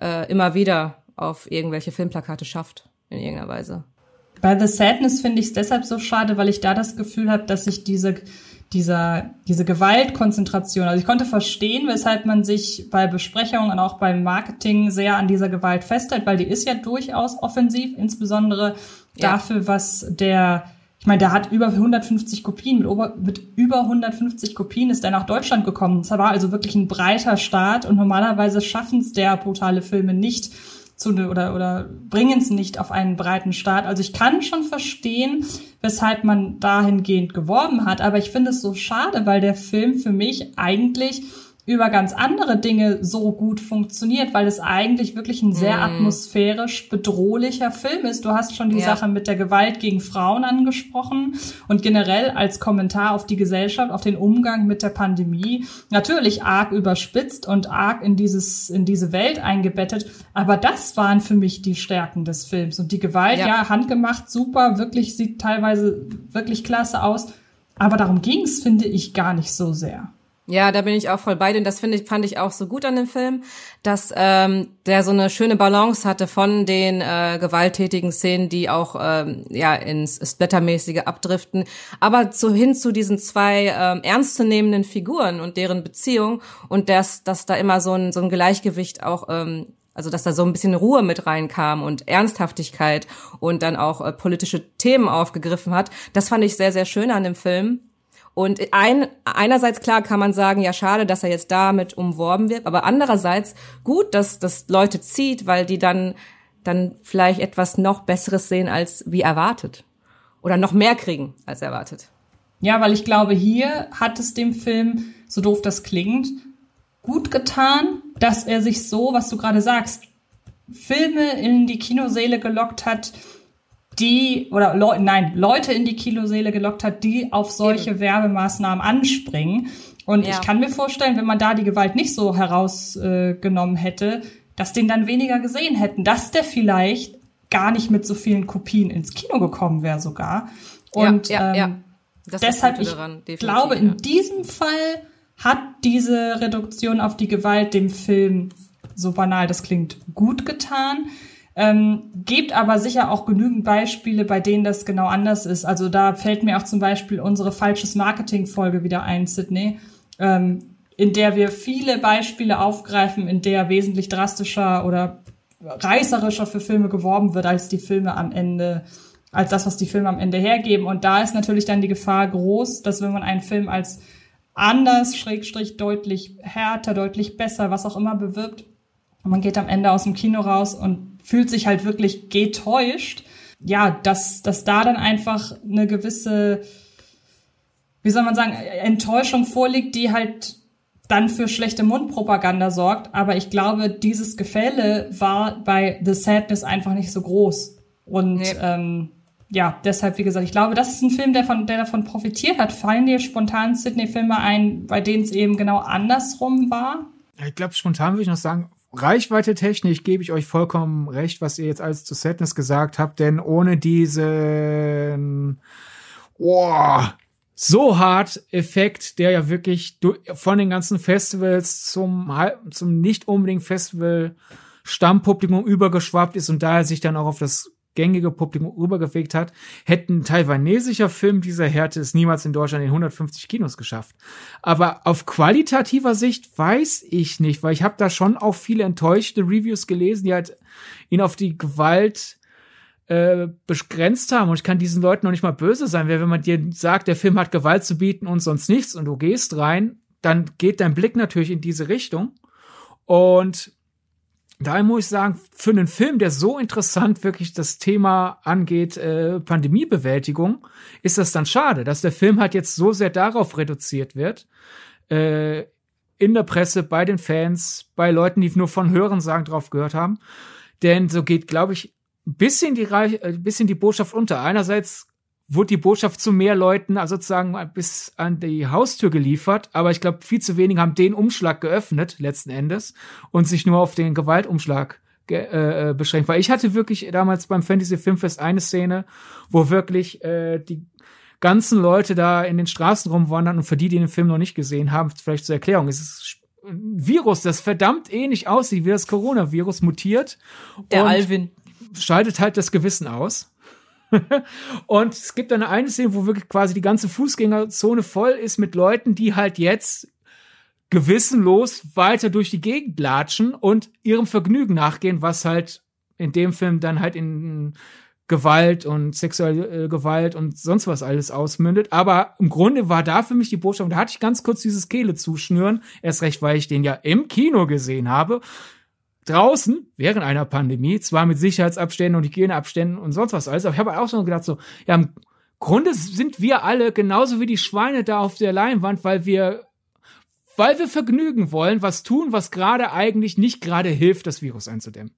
äh, immer wieder auf irgendwelche Filmplakate schafft in irgendeiner Weise.
Bei The Sadness finde ich es deshalb so schade, weil ich da das Gefühl habe, dass sich diese, dieser, diese Gewaltkonzentration, also ich konnte verstehen, weshalb man sich bei Besprechungen und auch beim Marketing sehr an dieser Gewalt festhält, weil die ist ja durchaus offensiv, insbesondere ja. dafür, was der ich meine, der hat über 150 Kopien, mit, über, mit über 150 Kopien ist er nach Deutschland gekommen. Das war also wirklich ein breiter Start und normalerweise schaffen es der brutale Filme nicht, zu ne, oder oder bringen es nicht auf einen breiten Start. Also ich kann schon verstehen, weshalb man dahingehend geworben hat, aber ich finde es so schade, weil der Film für mich eigentlich über ganz andere Dinge so gut funktioniert, weil es eigentlich wirklich ein sehr mm. atmosphärisch bedrohlicher Film ist. Du hast schon die ja. Sache mit der Gewalt gegen Frauen angesprochen und generell als Kommentar auf die Gesellschaft, auf den Umgang mit der Pandemie. Natürlich arg überspitzt und arg in dieses, in diese Welt eingebettet. Aber das waren für mich die Stärken des Films. Und die Gewalt, ja, ja handgemacht, super, wirklich, sieht teilweise wirklich klasse aus. Aber darum ging's, finde ich, gar nicht so sehr.
Ja, da bin ich auch voll bei dir. Und das finde ich, fand ich auch so gut an dem Film, dass ähm, der so eine schöne Balance hatte von den äh, gewalttätigen Szenen, die auch ähm, ja ins Splattermäßige abdriften, aber zu hin zu diesen zwei ähm, ernstzunehmenden Figuren und deren Beziehung und dass, dass da immer so ein, so ein Gleichgewicht auch ähm, also dass da so ein bisschen Ruhe mit reinkam und Ernsthaftigkeit und dann auch äh, politische Themen aufgegriffen hat. Das fand ich sehr, sehr schön an dem Film. Und ein, einerseits klar kann man sagen, ja schade, dass er jetzt damit umworben wird, aber andererseits gut, dass das Leute zieht, weil die dann dann vielleicht etwas noch Besseres sehen als wie erwartet oder noch mehr kriegen als erwartet.
Ja, weil ich glaube, hier hat es dem Film, so doof das klingt, gut getan, dass er sich so, was du gerade sagst, Filme in die Kinosäle gelockt hat, die oder Le nein, Leute in die Kinoseele gelockt hat, die auf solche Eben. Werbemaßnahmen anspringen. Und ja. ich kann mir vorstellen, wenn man da die Gewalt nicht so herausgenommen äh, hätte, dass den dann weniger gesehen hätten, dass der vielleicht gar nicht mit so vielen Kopien ins Kino gekommen wäre sogar. Und ja, ja, ähm, deshalb, ich daran, glaube, in diesem Fall hat diese Reduktion auf die Gewalt dem Film, so banal das klingt, gut getan. Ähm, gibt aber sicher auch genügend Beispiele, bei denen das genau anders ist. Also da fällt mir auch zum Beispiel unsere falsches Marketing-Folge wieder ein, Sydney, ähm, in der wir viele Beispiele aufgreifen, in der wesentlich drastischer oder reißerischer für Filme geworben wird, als die Filme am Ende, als das, was die Filme am Ende hergeben. Und da ist natürlich dann die Gefahr groß, dass wenn man einen Film als anders, schrägstrich deutlich härter, deutlich besser, was auch immer bewirbt, und man geht am Ende aus dem Kino raus und fühlt sich halt wirklich getäuscht. Ja, dass, dass da dann einfach eine gewisse, wie soll man sagen, Enttäuschung vorliegt, die halt dann für schlechte Mundpropaganda sorgt. Aber ich glaube, dieses Gefälle war bei The Sadness einfach nicht so groß. Und nee. ähm, ja, deshalb, wie gesagt, ich glaube, das ist ein Film, der, von, der davon profitiert hat. Fallen dir spontan Sydney-Filme ein, bei denen es eben genau andersrum war?
Ich glaube, spontan würde ich noch sagen, Reichweite technisch gebe ich euch vollkommen recht, was ihr jetzt alles zu Sadness gesagt habt, denn ohne diesen oh, so hart Effekt, der ja wirklich von den ganzen Festivals zum, zum nicht unbedingt Festival Stammpublikum übergeschwappt ist und daher sich dann auch auf das gängige Publikum rübergefegt hat, hätten taiwanesischer Film dieser Härte es niemals in Deutschland in 150 Kinos geschafft. Aber auf qualitativer Sicht weiß ich nicht, weil ich habe da schon auch viele enttäuschte Reviews gelesen, die halt ihn auf die Gewalt äh, begrenzt haben. Und ich kann diesen Leuten noch nicht mal böse sein, weil wenn man dir sagt, der Film hat Gewalt zu bieten und sonst nichts und du gehst rein, dann geht dein Blick natürlich in diese Richtung. Und Daher muss ich sagen, für einen Film, der so interessant wirklich das Thema angeht, äh, Pandemiebewältigung, ist das dann schade, dass der Film halt jetzt so sehr darauf reduziert wird. Äh, in der Presse, bei den Fans, bei Leuten, die nur von Hörensagen drauf gehört haben. Denn so geht, glaube ich, bisschen die, Reich, äh, bisschen die Botschaft unter. Einerseits wurde die Botschaft zu mehr Leuten also sozusagen bis an die Haustür geliefert, aber ich glaube, viel zu wenig haben den Umschlag geöffnet, letzten Endes, und sich nur auf den Gewaltumschlag äh, äh, beschränkt. Weil ich hatte wirklich damals beim Fantasy Filmfest eine Szene, wo wirklich äh, die ganzen Leute da in den Straßen rumwandern und für die, die den Film noch nicht gesehen haben, vielleicht zur Erklärung, es ist ein Virus, das verdammt ähnlich aussieht wie das Coronavirus, mutiert.
Der Alvin.
Schaltet halt das Gewissen aus und es gibt dann eine Szene, wo wirklich quasi die ganze Fußgängerzone voll ist mit Leuten, die halt jetzt gewissenlos weiter durch die Gegend latschen und ihrem Vergnügen nachgehen, was halt in dem Film dann halt in Gewalt und sexuelle Gewalt und sonst was alles ausmündet. Aber im Grunde war da für mich die Botschaft, da hatte ich ganz kurz dieses Kehle zuschnüren, erst recht, weil ich den ja im Kino gesehen habe draußen während einer Pandemie, zwar mit Sicherheitsabständen und Hygieneabständen und sonst was alles, aber ich habe auch schon gedacht, so, ja, im Grunde sind wir alle genauso wie die Schweine da auf der Leinwand, weil wir, weil wir Vergnügen wollen, was tun, was gerade eigentlich nicht gerade hilft, das Virus einzudämmen.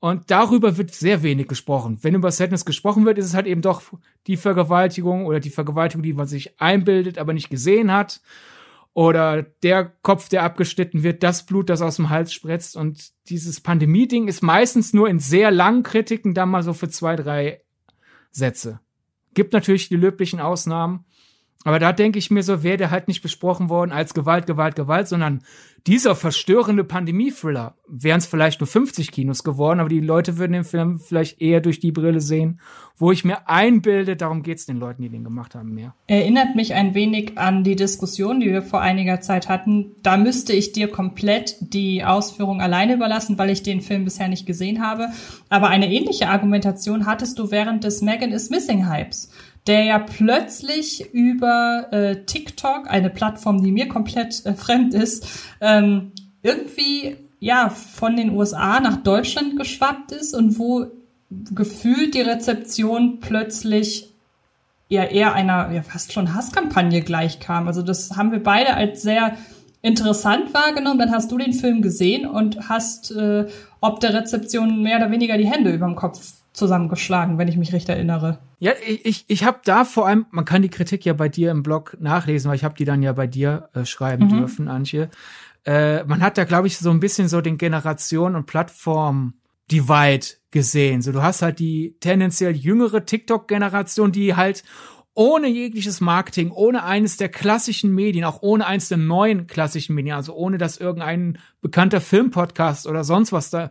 Und darüber wird sehr wenig gesprochen. Wenn über Sadness gesprochen wird, ist es halt eben doch die Vergewaltigung oder die Vergewaltigung, die man sich einbildet, aber nicht gesehen hat oder der Kopf, der abgeschnitten wird, das Blut, das aus dem Hals spritzt. Und dieses Pandemie-Ding ist meistens nur in sehr langen Kritiken dann mal so für zwei, drei Sätze. Gibt natürlich die löblichen Ausnahmen. Aber da denke ich mir so, wäre der halt nicht besprochen worden als Gewalt, Gewalt, Gewalt, sondern dieser verstörende Pandemie-Thriller. Wären es vielleicht nur 50 Kinos geworden, aber die Leute würden den Film vielleicht eher durch die Brille sehen, wo ich mir einbilde, darum geht es den Leuten, die den gemacht haben, mehr.
Erinnert mich ein wenig an die Diskussion, die wir vor einiger Zeit hatten. Da müsste ich dir komplett die Ausführung alleine überlassen, weil ich den Film bisher nicht gesehen habe. Aber eine ähnliche Argumentation hattest du während des Megan is Missing Hypes der ja plötzlich über äh, TikTok, eine Plattform, die mir komplett äh, fremd ist, ähm, irgendwie ja von den USA nach Deutschland geschwappt ist und wo gefühlt die Rezeption plötzlich ja eher einer ja fast schon Hasskampagne gleichkam. Also das haben wir beide als sehr interessant wahrgenommen. Dann hast du den Film gesehen und hast äh, ob der Rezeption mehr oder weniger die Hände über dem Kopf zusammengeschlagen, wenn ich mich recht erinnere.
Ja, ich, ich, ich habe da vor allem, man kann die Kritik ja bei dir im Blog nachlesen, weil ich habe die dann ja bei dir äh, schreiben mhm. dürfen, Antje. Äh, man hat da, glaube ich, so ein bisschen so den Generation- und Plattform-Divide gesehen. So, du hast halt die tendenziell jüngere TikTok-Generation, die halt ohne jegliches Marketing, ohne eines der klassischen Medien, auch ohne eines der neuen klassischen Medien, also ohne dass irgendein bekannter Filmpodcast oder sonst was da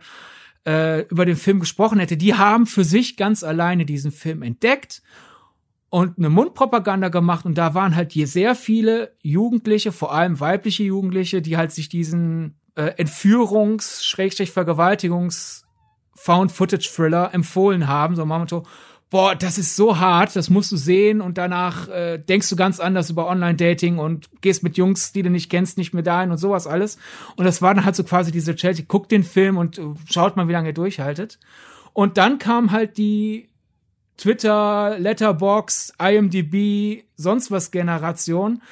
äh, über den Film gesprochen hätte, die haben für sich ganz alleine diesen Film entdeckt und eine Mundpropaganda gemacht. Und da waren halt hier sehr viele Jugendliche, vor allem weibliche Jugendliche, die halt sich diesen äh, Entführungs-, Schrägstrich Vergewaltigungs- Found-Footage-Thriller empfohlen haben, so Mamato, boah, das ist so hart, das musst du sehen und danach äh, denkst du ganz anders über Online-Dating und gehst mit Jungs, die du nicht kennst, nicht mehr dahin und sowas alles. Und das war dann halt so quasi diese Chelsea, guckt den Film und uh, schaut mal, wie lange ihr durchhaltet. Und dann kam halt die Twitter, Letterbox, IMDb, sonst was Generation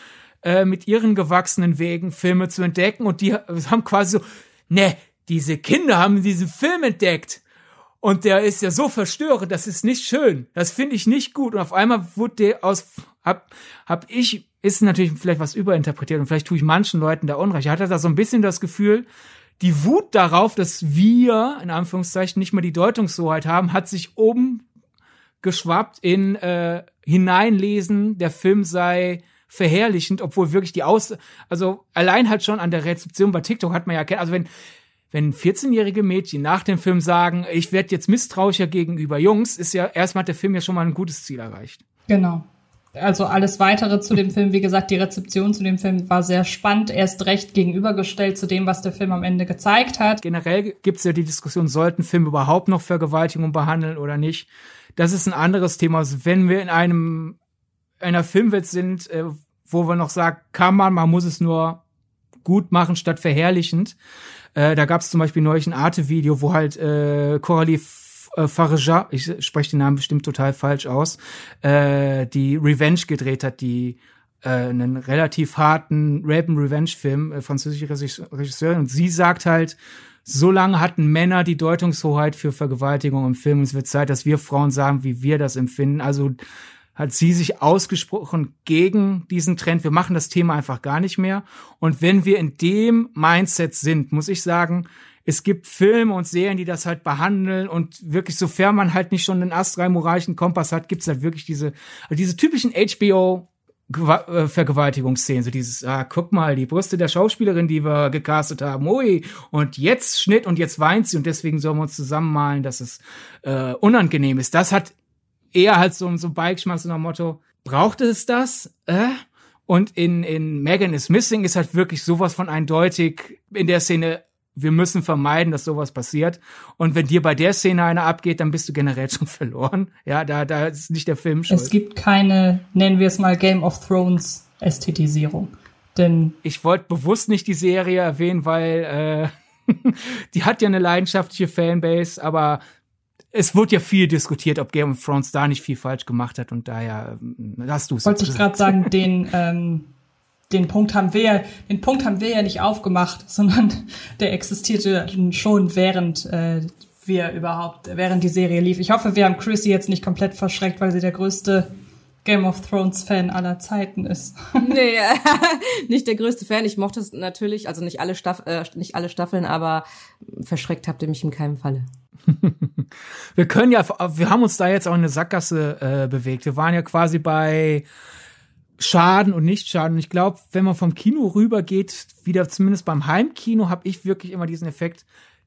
äh, mit ihren gewachsenen Wegen Filme zu entdecken und die haben quasi so, ne, diese Kinder haben diesen Film entdeckt und der ist ja so verstörend, das ist nicht schön. Das finde ich nicht gut. Und auf einmal wurde der aus, hab, hab ich, ist natürlich vielleicht was überinterpretiert und vielleicht tue ich manchen Leuten da Unrecht. Ich hatte da so ein bisschen das Gefühl, die Wut darauf, dass wir, in Anführungszeichen, nicht mehr die Deutungshoheit haben, hat sich oben geschwappt in, äh, hineinlesen, der Film sei verherrlichend, obwohl wirklich die Aus, also allein halt schon an der Rezeption bei TikTok hat man ja, also wenn, wenn 14-jährige Mädchen nach dem Film sagen, ich werde jetzt misstrauischer gegenüber Jungs, ist ja erstmal hat der Film ja schon mal ein gutes Ziel erreicht.
Genau. Also alles weitere zu dem Film, wie gesagt, die Rezeption zu dem Film war sehr spannend, erst recht gegenübergestellt zu dem, was der Film am Ende gezeigt hat.
Generell gibt es ja die Diskussion, sollten Filme überhaupt noch Vergewaltigung behandeln oder nicht. Das ist ein anderes Thema. Also wenn wir in einem einer Filmwelt sind, äh, wo wir noch sagen, kann man, man muss es nur gut machen statt verherrlichend. Äh, da gab es zum Beispiel neulich ein Arte-Video, wo halt äh, Coralie äh, Farja, ich spreche den Namen bestimmt total falsch aus, äh, die Revenge gedreht hat, die äh, einen relativ harten Rape-and-Revenge-Film, äh, französische Regisseurin. Und sie sagt halt, so lange hatten Männer die Deutungshoheit für Vergewaltigung im Film und es wird Zeit, dass wir Frauen sagen, wie wir das empfinden. Also hat sie sich ausgesprochen gegen diesen Trend. Wir machen das Thema einfach gar nicht mehr. Und wenn wir in dem Mindset sind, muss ich sagen, es gibt Filme und Serien, die das halt behandeln und wirklich, sofern man halt nicht schon einen astral moralischen Kompass hat, gibt's halt wirklich diese, also diese typischen HBO äh, Vergewaltigungsszenen, so dieses, ah, guck mal, die Brüste der Schauspielerin, die wir gecastet haben, ui, und jetzt Schnitt und jetzt weint sie und deswegen sollen wir uns zusammenmalen, dass es äh, unangenehm ist. Das hat eher halt so, so Beigeschmack, so nach Motto, braucht es das? Äh? Und in, in Megan is Missing ist halt wirklich sowas von eindeutig in der Szene wir müssen vermeiden, dass sowas passiert. Und wenn dir bei der Szene einer abgeht, dann bist du generell schon verloren. Ja, da, da ist nicht der Film
schuld. Es gibt keine, nennen wir es mal Game of Thrones Ästhetisierung. Denn
ich wollte bewusst nicht die Serie erwähnen, weil äh, die hat ja eine leidenschaftliche Fanbase, aber es wird ja viel diskutiert, ob Game of Thrones da nicht viel falsch gemacht hat und daher hast du es.
Wollte ich gerade sagen, den ähm, den Punkt haben wir, den Punkt haben wir ja nicht aufgemacht, sondern der existierte schon während äh, wir überhaupt, während die Serie lief. Ich hoffe, wir haben Chrissy jetzt nicht komplett verschreckt, weil sie der größte Game of Thrones Fan aller Zeiten ist.
nee, nicht der größte Fan. Ich mochte es natürlich, also nicht alle, Staff äh, nicht alle Staffeln, aber verschreckt habt ihr mich in keinem Falle.
Wir können ja, wir haben uns da jetzt auch in eine Sackgasse äh, bewegt. Wir waren ja quasi bei Schaden und Nicht-Schaden. Ich glaube, wenn man vom Kino rübergeht, wieder zumindest beim Heimkino, habe ich wirklich immer diesen Effekt.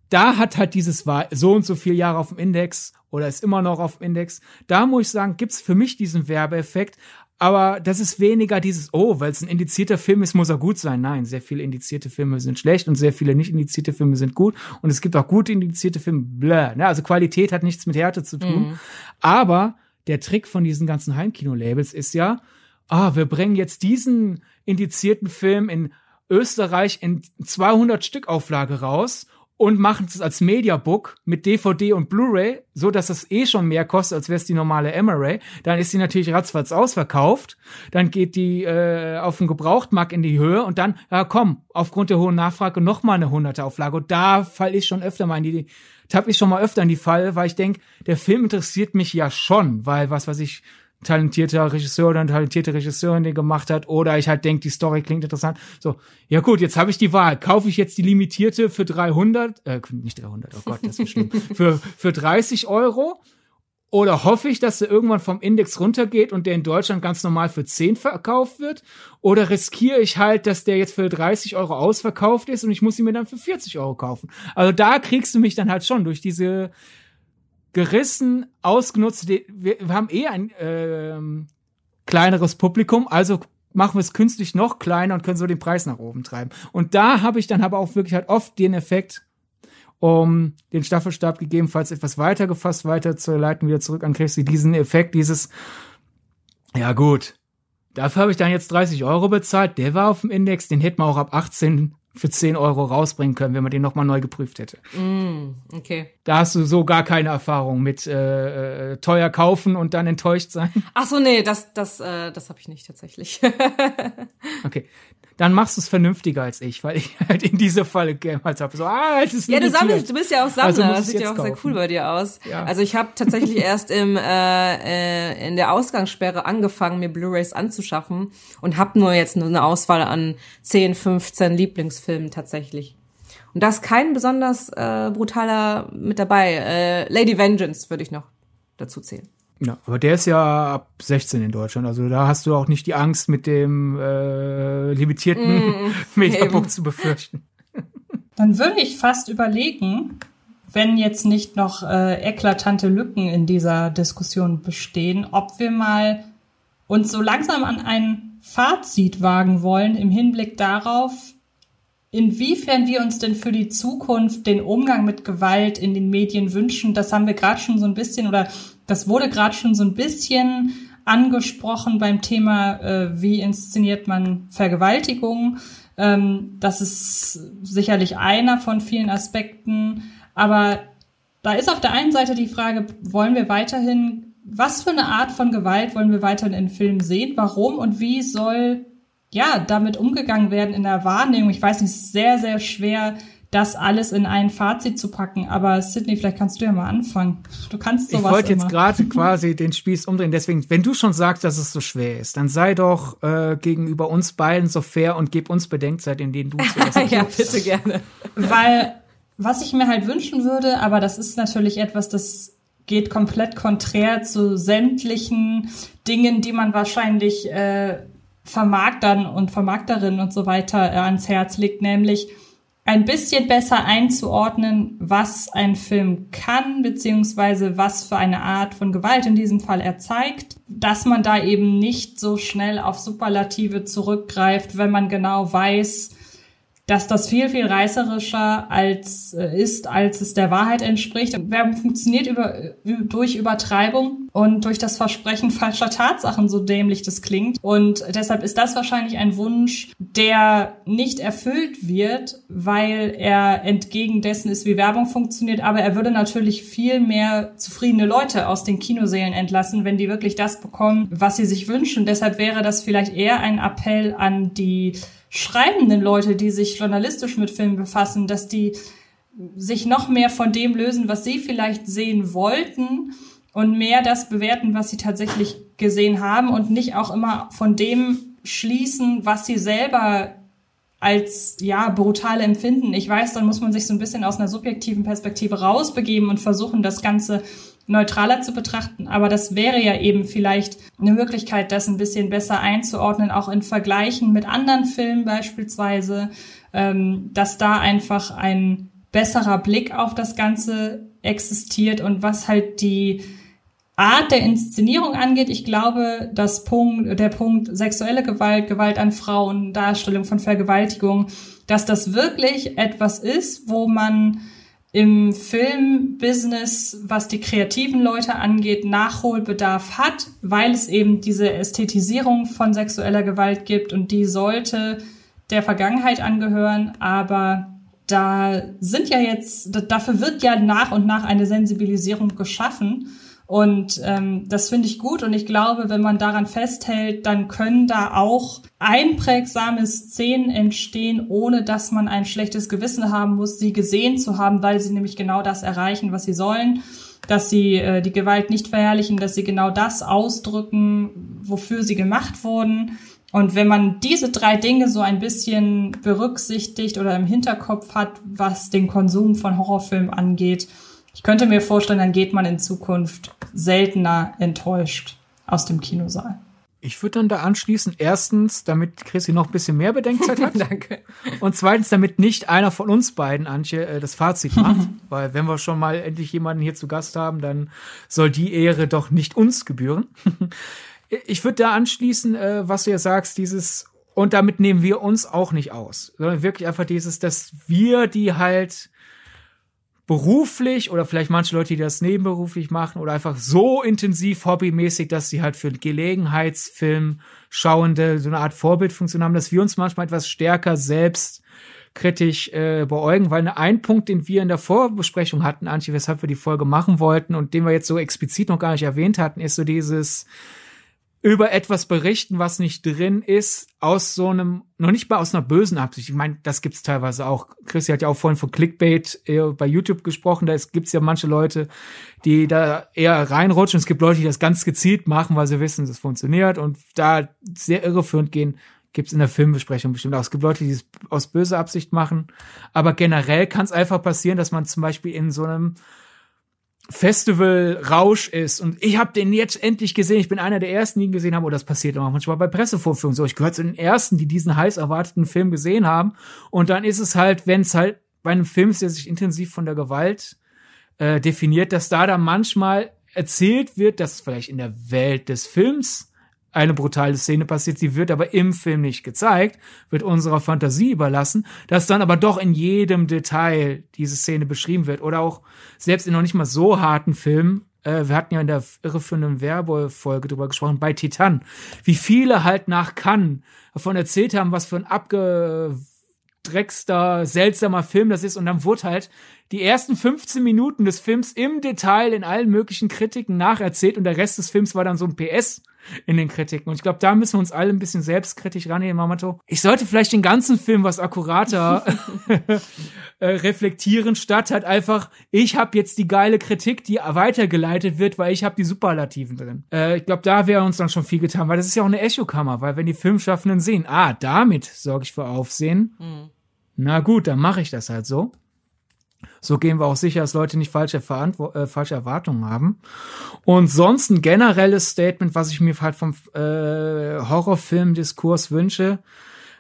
Da hat halt dieses so und so viele Jahre auf dem Index oder ist immer noch auf dem Index. Da muss ich sagen, gibt's für mich diesen Werbeeffekt. Aber das ist weniger dieses, oh, weil es ein indizierter Film ist, muss er gut sein. Nein, sehr viele indizierte Filme sind schlecht und sehr viele nicht indizierte Filme sind gut. Und es gibt auch gute indizierte Filme, bläh. Ne? Also Qualität hat nichts mit Härte zu tun. Mhm. Aber der Trick von diesen ganzen Heimkino-Labels ist ja, ah, wir bringen jetzt diesen indizierten Film in Österreich in 200 Stück Auflage raus und machen es als Mediabook mit DVD und Blu-ray, so dass es eh schon mehr kostet, als wäre es die normale Emery. Dann ist sie natürlich ratzfatz ausverkauft. Dann geht die äh, auf den Gebrauchtmarkt in die Höhe und dann, ja komm, aufgrund der hohen Nachfrage noch mal eine hunderte Auflage. Und da fall ich schon öfter mal in die, tapp ich schon mal öfter in die Fall, weil ich denke, der Film interessiert mich ja schon, weil was, was ich talentierter Regisseur oder eine talentierte Regisseurin den gemacht hat oder ich halt denke, die Story klingt interessant. So, ja gut, jetzt habe ich die Wahl. Kaufe ich jetzt die limitierte für 300, äh, nicht 300, oh Gott, das ist schlimm, für, für 30 Euro oder hoffe ich, dass der irgendwann vom Index runtergeht und der in Deutschland ganz normal für 10 verkauft wird? Oder riskiere ich halt, dass der jetzt für 30 Euro ausverkauft ist und ich muss ihn mir dann für 40 Euro kaufen? Also da kriegst du mich dann halt schon durch diese, gerissen, ausgenutzt. Wir, haben eh ein ähm, kleineres Publikum, also machen wir es künstlich noch kleiner und können so den Preis nach oben treiben. Und da habe ich dann aber auch wirklich halt oft den Effekt, um den Staffelstab gegebenenfalls etwas weiter gefasst, weiter zu leiten, wieder zurück an Christi, diesen Effekt, dieses, ja gut, dafür habe ich dann jetzt 30 Euro bezahlt, der war auf dem Index, den hätten wir auch ab 18 für 10 Euro rausbringen können, wenn man den nochmal neu geprüft hätte.
Mm, okay.
Da hast du so gar keine Erfahrung mit äh, äh, teuer kaufen und dann enttäuscht sein.
Ach so, nee, das, das, äh, das habe ich nicht tatsächlich.
okay, dann machst du es vernünftiger als ich, weil ich halt in diese Falle halt habe. So, ah, es ist
Ja, du sammelst, du bist ja auch Sammler. Also das sieht ja auch kaufen. sehr cool bei dir aus. Ja. Also ich habe tatsächlich erst im äh, äh, in der Ausgangssperre angefangen, mir Blu-rays anzuschaffen und habe nur jetzt nur eine Auswahl an 10, 15 Lieblingsfilmen tatsächlich. Und da ist kein besonders äh, brutaler mit dabei. Äh, Lady Vengeance würde ich noch dazu zählen.
Ja, aber der ist ja ab 16 in Deutschland. Also da hast du auch nicht die Angst, mit dem äh, limitierten mm, Mediabook zu befürchten.
Dann würde ich fast überlegen, wenn jetzt nicht noch äh, eklatante Lücken in dieser Diskussion bestehen, ob wir mal uns so langsam an ein Fazit wagen wollen im Hinblick darauf, inwiefern wir uns denn für die Zukunft den Umgang mit Gewalt in den Medien wünschen. Das haben wir gerade schon so ein bisschen oder das wurde gerade schon so ein bisschen angesprochen beim Thema, äh, wie inszeniert man Vergewaltigung. Ähm, das ist sicherlich einer von vielen Aspekten. Aber da ist auf der einen Seite die Frage, wollen wir weiterhin, was für eine Art von Gewalt wollen wir weiterhin in Filmen sehen? Warum und wie soll ja damit umgegangen werden in der Wahrnehmung? Ich weiß nicht, es ist sehr, sehr schwer, das alles in ein Fazit zu packen. Aber Sydney, vielleicht kannst du ja mal anfangen. Du kannst sowas.
Ich wollte jetzt gerade quasi den Spieß umdrehen. Deswegen, wenn du schon sagst, dass es so schwer ist, dann sei doch äh, gegenüber uns beiden so fair und gib uns Bedenkzeit, in denen du
zuerst Ja, bitte gerne.
Weil was ich mir halt wünschen würde, aber das ist natürlich etwas, das geht komplett konträr zu sämtlichen Dingen, die man wahrscheinlich äh, Vermarktern und Vermarkterinnen und so weiter äh, ans Herz legt, nämlich ein bisschen besser einzuordnen, was ein Film kann, beziehungsweise was für eine Art von Gewalt in diesem Fall er zeigt, dass man da eben nicht so schnell auf Superlative zurückgreift, wenn man genau weiß, dass das viel, viel reißerischer als äh, ist, als es der Wahrheit entspricht. Werbung funktioniert über, durch Übertreibung und durch das Versprechen falscher Tatsachen, so dämlich das klingt. Und deshalb ist das wahrscheinlich ein Wunsch, der nicht erfüllt wird, weil er entgegen dessen ist, wie Werbung funktioniert. Aber er würde natürlich viel mehr zufriedene Leute aus den Kinosälen entlassen, wenn die wirklich das bekommen, was sie sich wünschen. Deshalb wäre das vielleicht eher ein Appell an die schreibenden Leute, die sich journalistisch mit Filmen befassen, dass die sich noch mehr von dem lösen, was sie vielleicht sehen wollten und mehr das bewerten, was sie tatsächlich gesehen haben und nicht auch immer von dem schließen, was sie selber als ja brutal empfinden. Ich weiß, dann muss man sich so ein bisschen aus einer subjektiven Perspektive rausbegeben und versuchen, das Ganze neutraler zu betrachten. Aber das wäre ja eben vielleicht eine Möglichkeit, das ein bisschen besser einzuordnen, auch in Vergleichen mit anderen Filmen beispielsweise, ähm, dass da einfach ein besserer Blick auf das Ganze existiert und was halt die Art der Inszenierung angeht, ich glaube, das Punkt, der Punkt sexuelle Gewalt, Gewalt an Frauen, Darstellung von Vergewaltigung, dass das wirklich etwas ist, wo man im Filmbusiness, was die kreativen Leute angeht, Nachholbedarf hat, weil es eben diese Ästhetisierung von sexueller Gewalt gibt und die sollte der Vergangenheit angehören, aber da sind ja jetzt, dafür wird ja nach und nach eine Sensibilisierung geschaffen und ähm, das finde ich gut und ich glaube, wenn man daran festhält, dann können da auch einprägsame Szenen entstehen, ohne dass man ein schlechtes Gewissen haben muss, sie gesehen zu haben, weil sie nämlich genau das erreichen, was sie sollen dass sie äh, die Gewalt nicht verherrlichen, dass sie genau das ausdrücken, wofür sie gemacht wurden. Und wenn man diese drei Dinge so ein bisschen berücksichtigt oder im Hinterkopf hat, was den Konsum von Horrorfilmen angeht, ich könnte mir vorstellen, dann geht man in Zukunft seltener enttäuscht aus dem Kinosaal.
Ich würde dann da anschließen, erstens, damit Chrissy noch ein bisschen mehr Bedenkzeit hat.
Danke.
Und zweitens, damit nicht einer von uns beiden, Antje, äh, das Fazit macht. weil wenn wir schon mal endlich jemanden hier zu Gast haben, dann soll die Ehre doch nicht uns gebühren. ich würde da anschließen, äh, was du ja sagst, dieses, und damit nehmen wir uns auch nicht aus, sondern wirklich einfach dieses, dass wir die halt beruflich oder vielleicht manche Leute, die das nebenberuflich machen oder einfach so intensiv hobbymäßig, dass sie halt für Gelegenheitsfilm schauende so eine Art Vorbildfunktion haben, dass wir uns manchmal etwas stärker selbst kritisch äh, beäugen, weil ein Punkt, den wir in der Vorbesprechung hatten, Antje, weshalb wir die Folge machen wollten und den wir jetzt so explizit noch gar nicht erwähnt hatten, ist so dieses über etwas berichten, was nicht drin ist, aus so einem, noch nicht mal aus einer bösen Absicht. Ich meine, das gibt's teilweise auch. Christi hat ja auch vorhin von Clickbait äh, bei YouTube gesprochen. Da gibt's ja manche Leute, die da eher reinrutschen. Es gibt Leute, die das ganz gezielt machen, weil sie wissen, das funktioniert und da sehr irreführend gehen. Gibt's in der Filmbesprechung bestimmt auch. Es gibt Leute, die es aus böser Absicht machen. Aber generell kann es einfach passieren, dass man zum Beispiel in so einem Festival-Rausch ist und ich habe den jetzt endlich gesehen. Ich bin einer der ersten, die ihn gesehen haben. Oh, das passiert auch manchmal bei Pressevorführungen so. Ich gehöre zu den ersten, die diesen heiß erwarteten Film gesehen haben. Und dann ist es halt, wenn es halt bei einem Film ist, der sich intensiv von der Gewalt äh, definiert, dass da dann manchmal erzählt wird, dass vielleicht in der Welt des Films eine brutale Szene passiert, sie wird aber im Film nicht gezeigt, wird unserer Fantasie überlassen, dass dann aber doch in jedem Detail diese Szene beschrieben wird. Oder auch selbst in noch nicht mal so harten Filmen, äh, wir hatten ja in der irreführenden Werbefolge drüber gesprochen, bei Titan, wie viele halt nach Cannes davon erzählt haben, was für ein abgedreckster, seltsamer Film das ist. Und dann wurde halt die ersten 15 Minuten des Films im Detail in allen möglichen Kritiken nacherzählt und der Rest des Films war dann so ein PS in den Kritiken. Und ich glaube, da müssen wir uns alle ein bisschen selbstkritisch rangehen, Mamato. Ich sollte vielleicht den ganzen Film was akkurater äh, reflektieren, statt halt einfach, ich habe jetzt die geile Kritik, die weitergeleitet wird, weil ich habe die Superlativen drin. Äh, ich glaube, da wäre uns dann schon viel getan, weil das ist ja auch eine Echokammer, weil wenn die Filmschaffenden sehen, ah, damit sorge ich für Aufsehen, mhm. na gut, dann mache ich das halt so. So gehen wir auch sicher, dass Leute nicht falsche, Verantwo äh, falsche Erwartungen haben. Und sonst ein generelles Statement, was ich mir halt vom äh, Horrorfilm-Diskurs wünsche.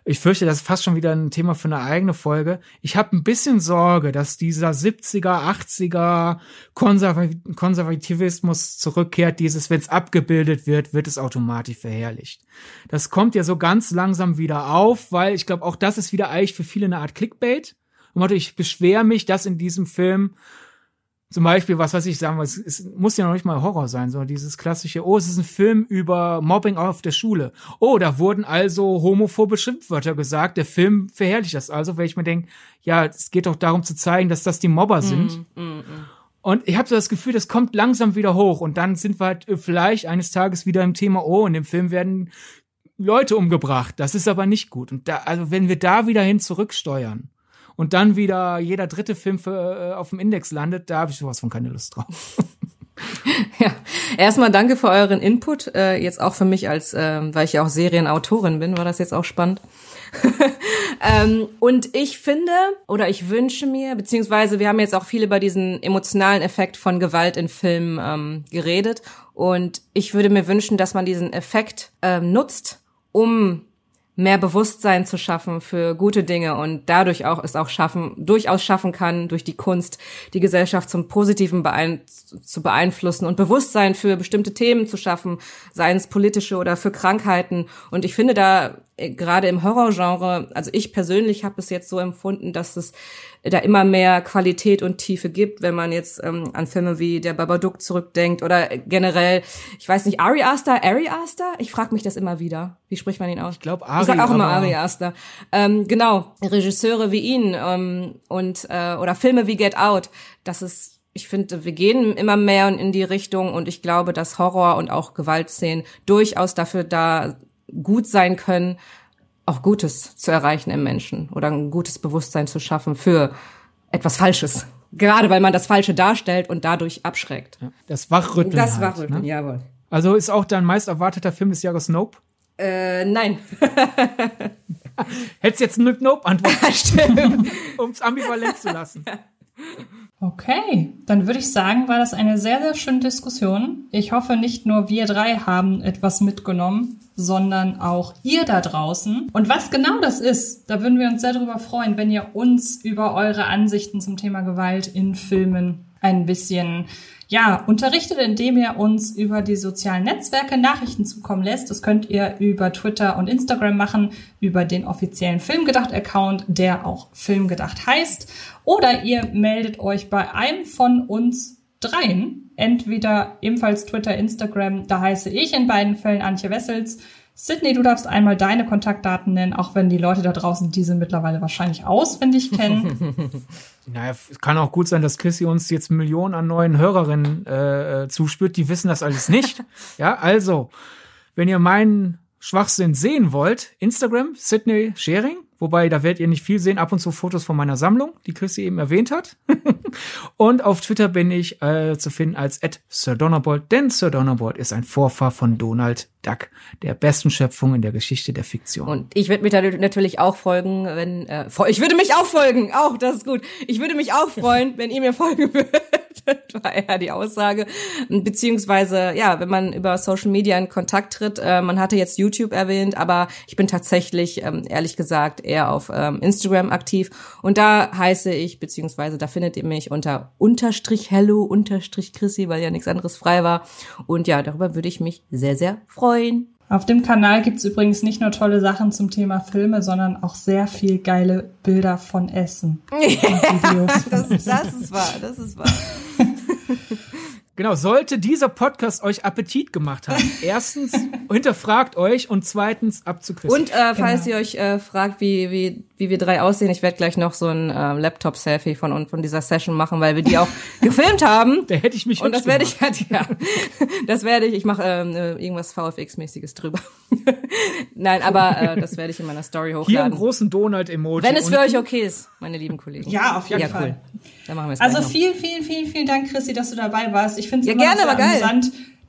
Ich fürchte, das ist fast schon wieder ein Thema für eine eigene Folge. Ich habe ein bisschen Sorge, dass dieser 70er, 80er Konserv Konservativismus zurückkehrt. Dieses, wenn es abgebildet wird, wird es automatisch verherrlicht. Das kommt ja so ganz langsam wieder auf, weil ich glaube, auch das ist wieder eigentlich für viele eine Art Clickbait und ich beschwere mich, dass in diesem Film zum Beispiel, was weiß ich sagen, es, es muss ja noch nicht mal Horror sein, sondern dieses klassische, oh, es ist ein Film über Mobbing auf der Schule. Oh, da wurden also homophobe Schimpfwörter gesagt. Der Film verherrlicht das also, weil ich mir denke, ja, es geht doch darum zu zeigen, dass das die Mobber mhm, sind. Mm, mm, mm. Und ich habe so das Gefühl, das kommt langsam wieder hoch und dann sind wir halt vielleicht eines Tages wieder im Thema, oh, in dem Film werden Leute umgebracht. Das ist aber nicht gut. Und da, also wenn wir da wieder hin zurücksteuern, und dann wieder jeder dritte Film für, äh, auf dem Index landet, da habe ich sowas von keine Lust drauf.
ja, erstmal danke für euren Input. Äh, jetzt auch für mich als, äh, weil ich ja auch Serienautorin bin, war das jetzt auch spannend. ähm, und ich finde oder ich wünsche mir, beziehungsweise wir haben jetzt auch viel über diesen emotionalen Effekt von Gewalt in Filmen ähm, geredet. Und ich würde mir wünschen, dass man diesen Effekt ähm, nutzt, um mehr Bewusstsein zu schaffen für gute Dinge und dadurch auch es auch schaffen, durchaus schaffen kann, durch die Kunst die Gesellschaft zum Positiven beein zu beeinflussen und Bewusstsein für bestimmte Themen zu schaffen, seien es politische oder für Krankheiten. Und ich finde da gerade im Horrorgenre, also ich persönlich habe es jetzt so empfunden, dass es da immer mehr Qualität und Tiefe gibt, wenn man jetzt ähm, an Filme wie Der Babadook zurückdenkt oder generell, ich weiß nicht, Ari Aster, Ari Aster? Ich frage mich das immer wieder. Wie spricht man ihn aus?
Ich glaube Ari.
Ich sag auch immer Ari Aster. Ähm, genau, Regisseure wie ihn ähm, und äh, oder Filme wie Get Out, das ist ich finde, wir gehen immer mehr in die Richtung und ich glaube, dass Horror und auch Gewaltszenen durchaus dafür da gut sein können, auch Gutes zu erreichen im Menschen oder ein gutes Bewusstsein zu schaffen für etwas Falsches. Gerade weil man das Falsche darstellt und dadurch abschreckt.
Das Wachrütteln.
Das halt, Wachrütteln, ne? jawohl.
Also ist auch dein meist erwarteter Film des Jahres Nope?
Äh, nein.
Hättest jetzt mit Nope antworten, um es ambivalent zu lassen.
Okay, dann würde ich sagen, war das eine sehr, sehr schöne Diskussion. Ich hoffe, nicht nur wir drei haben etwas mitgenommen, sondern auch ihr da draußen. Und was genau das ist, da würden wir uns sehr darüber freuen, wenn ihr uns über eure Ansichten zum Thema Gewalt in Filmen ein bisschen ja, unterrichtet, indem ihr uns über die sozialen Netzwerke Nachrichten zukommen lässt. Das könnt ihr über Twitter und Instagram machen, über den offiziellen Filmgedacht-Account, der auch Filmgedacht heißt. Oder ihr meldet euch bei einem von uns dreien, entweder ebenfalls Twitter, Instagram, da heiße ich in beiden Fällen Antje Wessels, Sydney, du darfst einmal deine Kontaktdaten nennen, auch wenn die Leute da draußen diese mittlerweile wahrscheinlich auswendig kennen.
naja, kann auch gut sein, dass Chrissy uns jetzt Millionen an neuen Hörerinnen äh, zuspürt, die wissen das alles nicht. ja, also, wenn ihr meinen Schwachsinn sehen wollt, Instagram, Sydney Sharing, Wobei, da werdet ihr nicht viel sehen. Ab und zu Fotos von meiner Sammlung, die Chrissy eben erwähnt hat. und auf Twitter bin ich äh, zu finden als at Sir Donnerbolt, denn Sir Donnerbolt ist ein Vorfahr von Donald Duck, der besten Schöpfung in der Geschichte der Fiktion.
Und ich würde mich da natürlich auch folgen, wenn äh, ich würde mich auch folgen, auch das ist gut. Ich würde mich auch freuen, wenn ihr mir folgen würdet. war eher die Aussage. Beziehungsweise, ja, wenn man über Social Media in Kontakt tritt, äh, man hatte jetzt YouTube erwähnt, aber ich bin tatsächlich, ähm, ehrlich gesagt, eher auf ähm, Instagram aktiv. Und da heiße ich, beziehungsweise da findet ihr mich unter unterstrich hello unterstrich Chrissy, weil ja nichts anderes frei war. Und ja, darüber würde ich mich sehr, sehr freuen.
Auf dem Kanal gibt's übrigens nicht nur tolle Sachen zum Thema Filme, sondern auch sehr viel geile Bilder von Essen.
das, das ist wahr, das ist wahr.
Genau, sollte dieser Podcast euch Appetit gemacht haben, erstens hinterfragt euch und zweitens abzukriegen.
Und äh, falls genau. ihr euch äh, fragt, wie, wie, wie wir drei aussehen, ich werde gleich noch so ein äh, Laptop-Selfie von, von dieser Session machen, weil wir die auch gefilmt haben.
Da hätte ich mich
Und das werde ich halt, ja, das werde ich, ich mache ähm, äh, irgendwas VFX-mäßiges drüber. Nein, aber äh, das werde ich in meiner Story hochladen.
Hier einen großen Donald-Emoji.
Wenn es für euch okay ist, meine lieben Kollegen.
Ja, auf jeden ja, Fall. Cool. Dann machen wir es Also vielen, vielen, vielen, vielen Dank, Chrissy, dass du dabei warst. Ich finde es ja, immer gerne, sehr geil.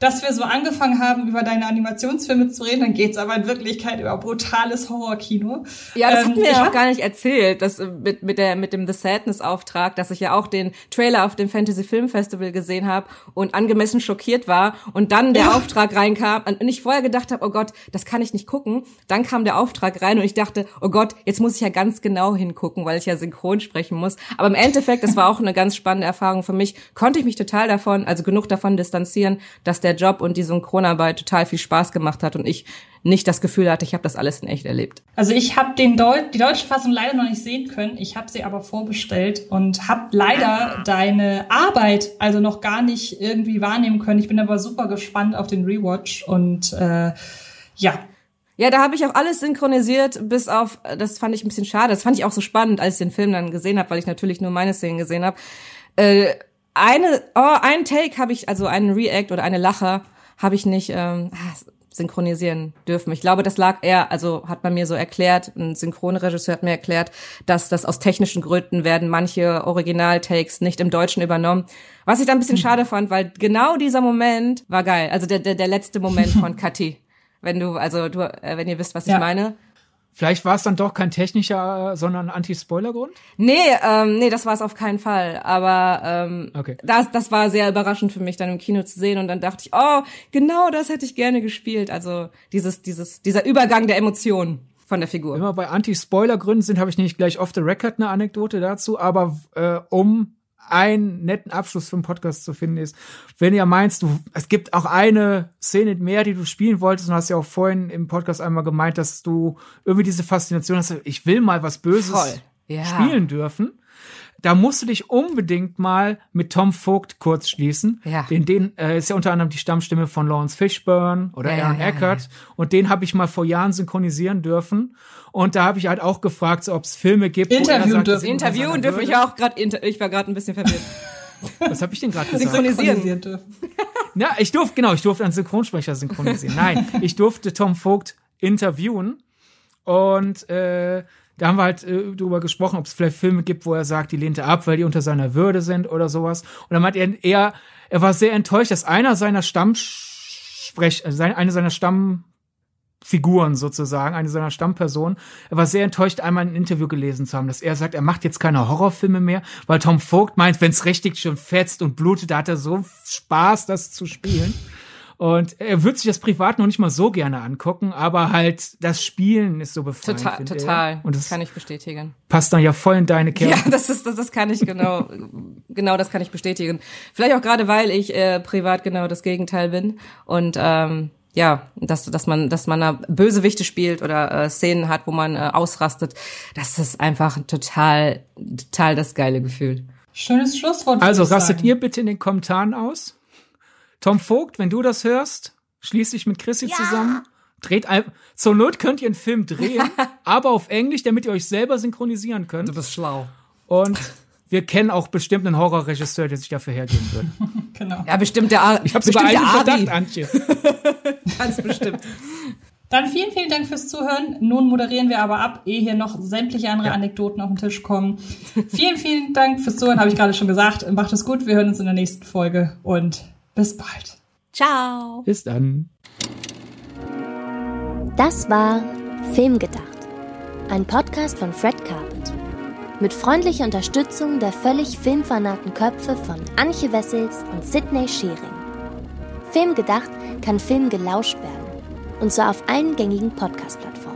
Dass wir so angefangen haben, über deine Animationsfilme zu reden, dann geht's aber in Wirklichkeit über brutales Horrorkino.
Ja, das ähm, hat mir ja auch gar nicht erzählt, dass mit, mit, der, mit dem The Sadness-Auftrag, dass ich ja auch den Trailer auf dem Fantasy Film Festival gesehen habe und angemessen schockiert war und dann der ja. Auftrag reinkam und ich vorher gedacht habe, oh Gott, das kann ich nicht gucken. Dann kam der Auftrag rein und ich dachte, oh Gott, jetzt muss ich ja ganz genau hingucken, weil ich ja synchron sprechen muss. Aber im Endeffekt, das war auch eine ganz spannende Erfahrung für mich, konnte ich mich total davon, also genug davon distanzieren, dass der der Job und die Synchronarbeit total viel Spaß gemacht hat und ich nicht das Gefühl hatte, ich habe das alles in echt erlebt.
Also ich habe den Deu die deutsche Fassung leider noch nicht sehen können. Ich habe sie aber vorbestellt und habe leider deine Arbeit also noch gar nicht irgendwie wahrnehmen können. Ich bin aber super gespannt auf den Rewatch und äh, ja,
ja, da habe ich auch alles synchronisiert, bis auf, das fand ich ein bisschen schade, das fand ich auch so spannend, als ich den Film dann gesehen habe, weil ich natürlich nur meine Szenen gesehen habe. Äh, eine, oh, einen Take habe ich, also einen React oder eine Lache habe ich nicht ähm, ah, synchronisieren dürfen. Ich glaube, das lag eher, also hat man mir so erklärt, ein Synchronregisseur hat mir erklärt, dass das aus technischen Gründen werden manche Original-Takes nicht im Deutschen übernommen. Was ich dann ein bisschen mhm. schade fand, weil genau dieser Moment war geil. Also der, der, der letzte Moment von Kathi. Wenn du, also du, äh, wenn ihr wisst, was ja. ich meine.
Vielleicht war es dann doch kein technischer, sondern Anti-Spoiler-Grund?
Nee, ähm, nee, das war es auf keinen Fall. Aber ähm, okay. das, das war sehr überraschend für mich, dann im Kino zu sehen. Und dann dachte ich, oh, genau das hätte ich gerne gespielt. Also dieses, dieses, dieser Übergang der Emotionen von der Figur.
Wir bei Anti-Spoiler-Gründen sind, habe ich nicht gleich off the record eine Anekdote dazu. Aber äh, um einen netten Abschluss für den Podcast zu finden ist. Wenn ihr meinst, du, es gibt auch eine Szene mehr, die du spielen wolltest, und hast ja auch vorhin im Podcast einmal gemeint, dass du irgendwie diese Faszination hast, ich will mal was Böses ja. spielen dürfen. Da musst du dich unbedingt mal mit Tom Vogt kurz schließen. Ja. Den, den äh, ist ja unter anderem die Stammstimme von Lawrence Fishburne oder ja, Aaron ja, Eckert. Und den habe ich mal vor Jahren synchronisieren dürfen. Und da habe ich halt auch gefragt, so, ob es Filme gibt.
Interviewen dürfen. Interviewen dürfen ich auch gerade. Ich war gerade ein bisschen verwirrt.
Was habe ich denn gerade gesagt?
Synchronisieren dürfen.
Ja, ich durfte, genau, ich durfte einen Synchronsprecher synchronisieren. Nein, ich durfte Tom Vogt interviewen. Und äh, da haben wir halt äh, drüber gesprochen, ob es vielleicht Filme gibt, wo er sagt, die lehnt er ab, weil die unter seiner Würde sind oder sowas. Und dann meint er, er, er war sehr enttäuscht, dass einer seiner Stammsprech, also eine seiner Stamm Figuren sozusagen, eine seiner Stammpersonen. Er war sehr enttäuscht, einmal ein Interview gelesen zu haben, dass er sagt, er macht jetzt keine Horrorfilme mehr, weil Tom Vogt meint, wenn es richtig schon fetzt und blutet, da hat er so Spaß, das zu spielen. Und er würde sich das privat noch nicht mal so gerne angucken, aber halt das Spielen ist so befreiend.
Total, total. Und das kann ich bestätigen.
Passt dann ja voll in deine Kerbe.
Ja, das ist, das, das kann ich genau, genau das kann ich bestätigen. Vielleicht auch gerade, weil ich äh, privat genau das Gegenteil bin und ähm, ja, dass, dass man, dass man da Bösewichte spielt oder äh, Szenen hat, wo man äh, ausrastet, das ist einfach total, total das geile Gefühl.
Schönes Schlusswort.
Also rastet sagen. ihr bitte in den Kommentaren aus. Tom Vogt, wenn du das hörst, schließ dich mit Chrissy ja. zusammen. Dreht ein, zur Not könnt ihr einen Film drehen, aber auf Englisch, damit ihr euch selber synchronisieren könnt.
Du bist schlau.
Und wir kennen auch bestimmt einen Horrorregisseur, der sich dafür hergeben würde.
genau. Ja, bestimmt der Ar
Ich habe sogar einen Verdacht, Antje.
Ganz bestimmt.
Dann vielen, vielen Dank fürs Zuhören. Nun moderieren wir aber ab, ehe hier noch sämtliche andere ja. Anekdoten auf den Tisch kommen. vielen, vielen Dank fürs Zuhören, habe ich gerade schon gesagt. Macht es gut, wir hören uns in der nächsten Folge und bis bald.
Ciao.
Bis dann.
Das war Filmgedacht, ein Podcast von Fred Carpet. Mit freundlicher Unterstützung der völlig filmfanaten Köpfe von Anche Wessels und Sidney Schering. Film gedacht kann Film gelauscht werden. Und zwar auf allen gängigen Podcast-Plattformen.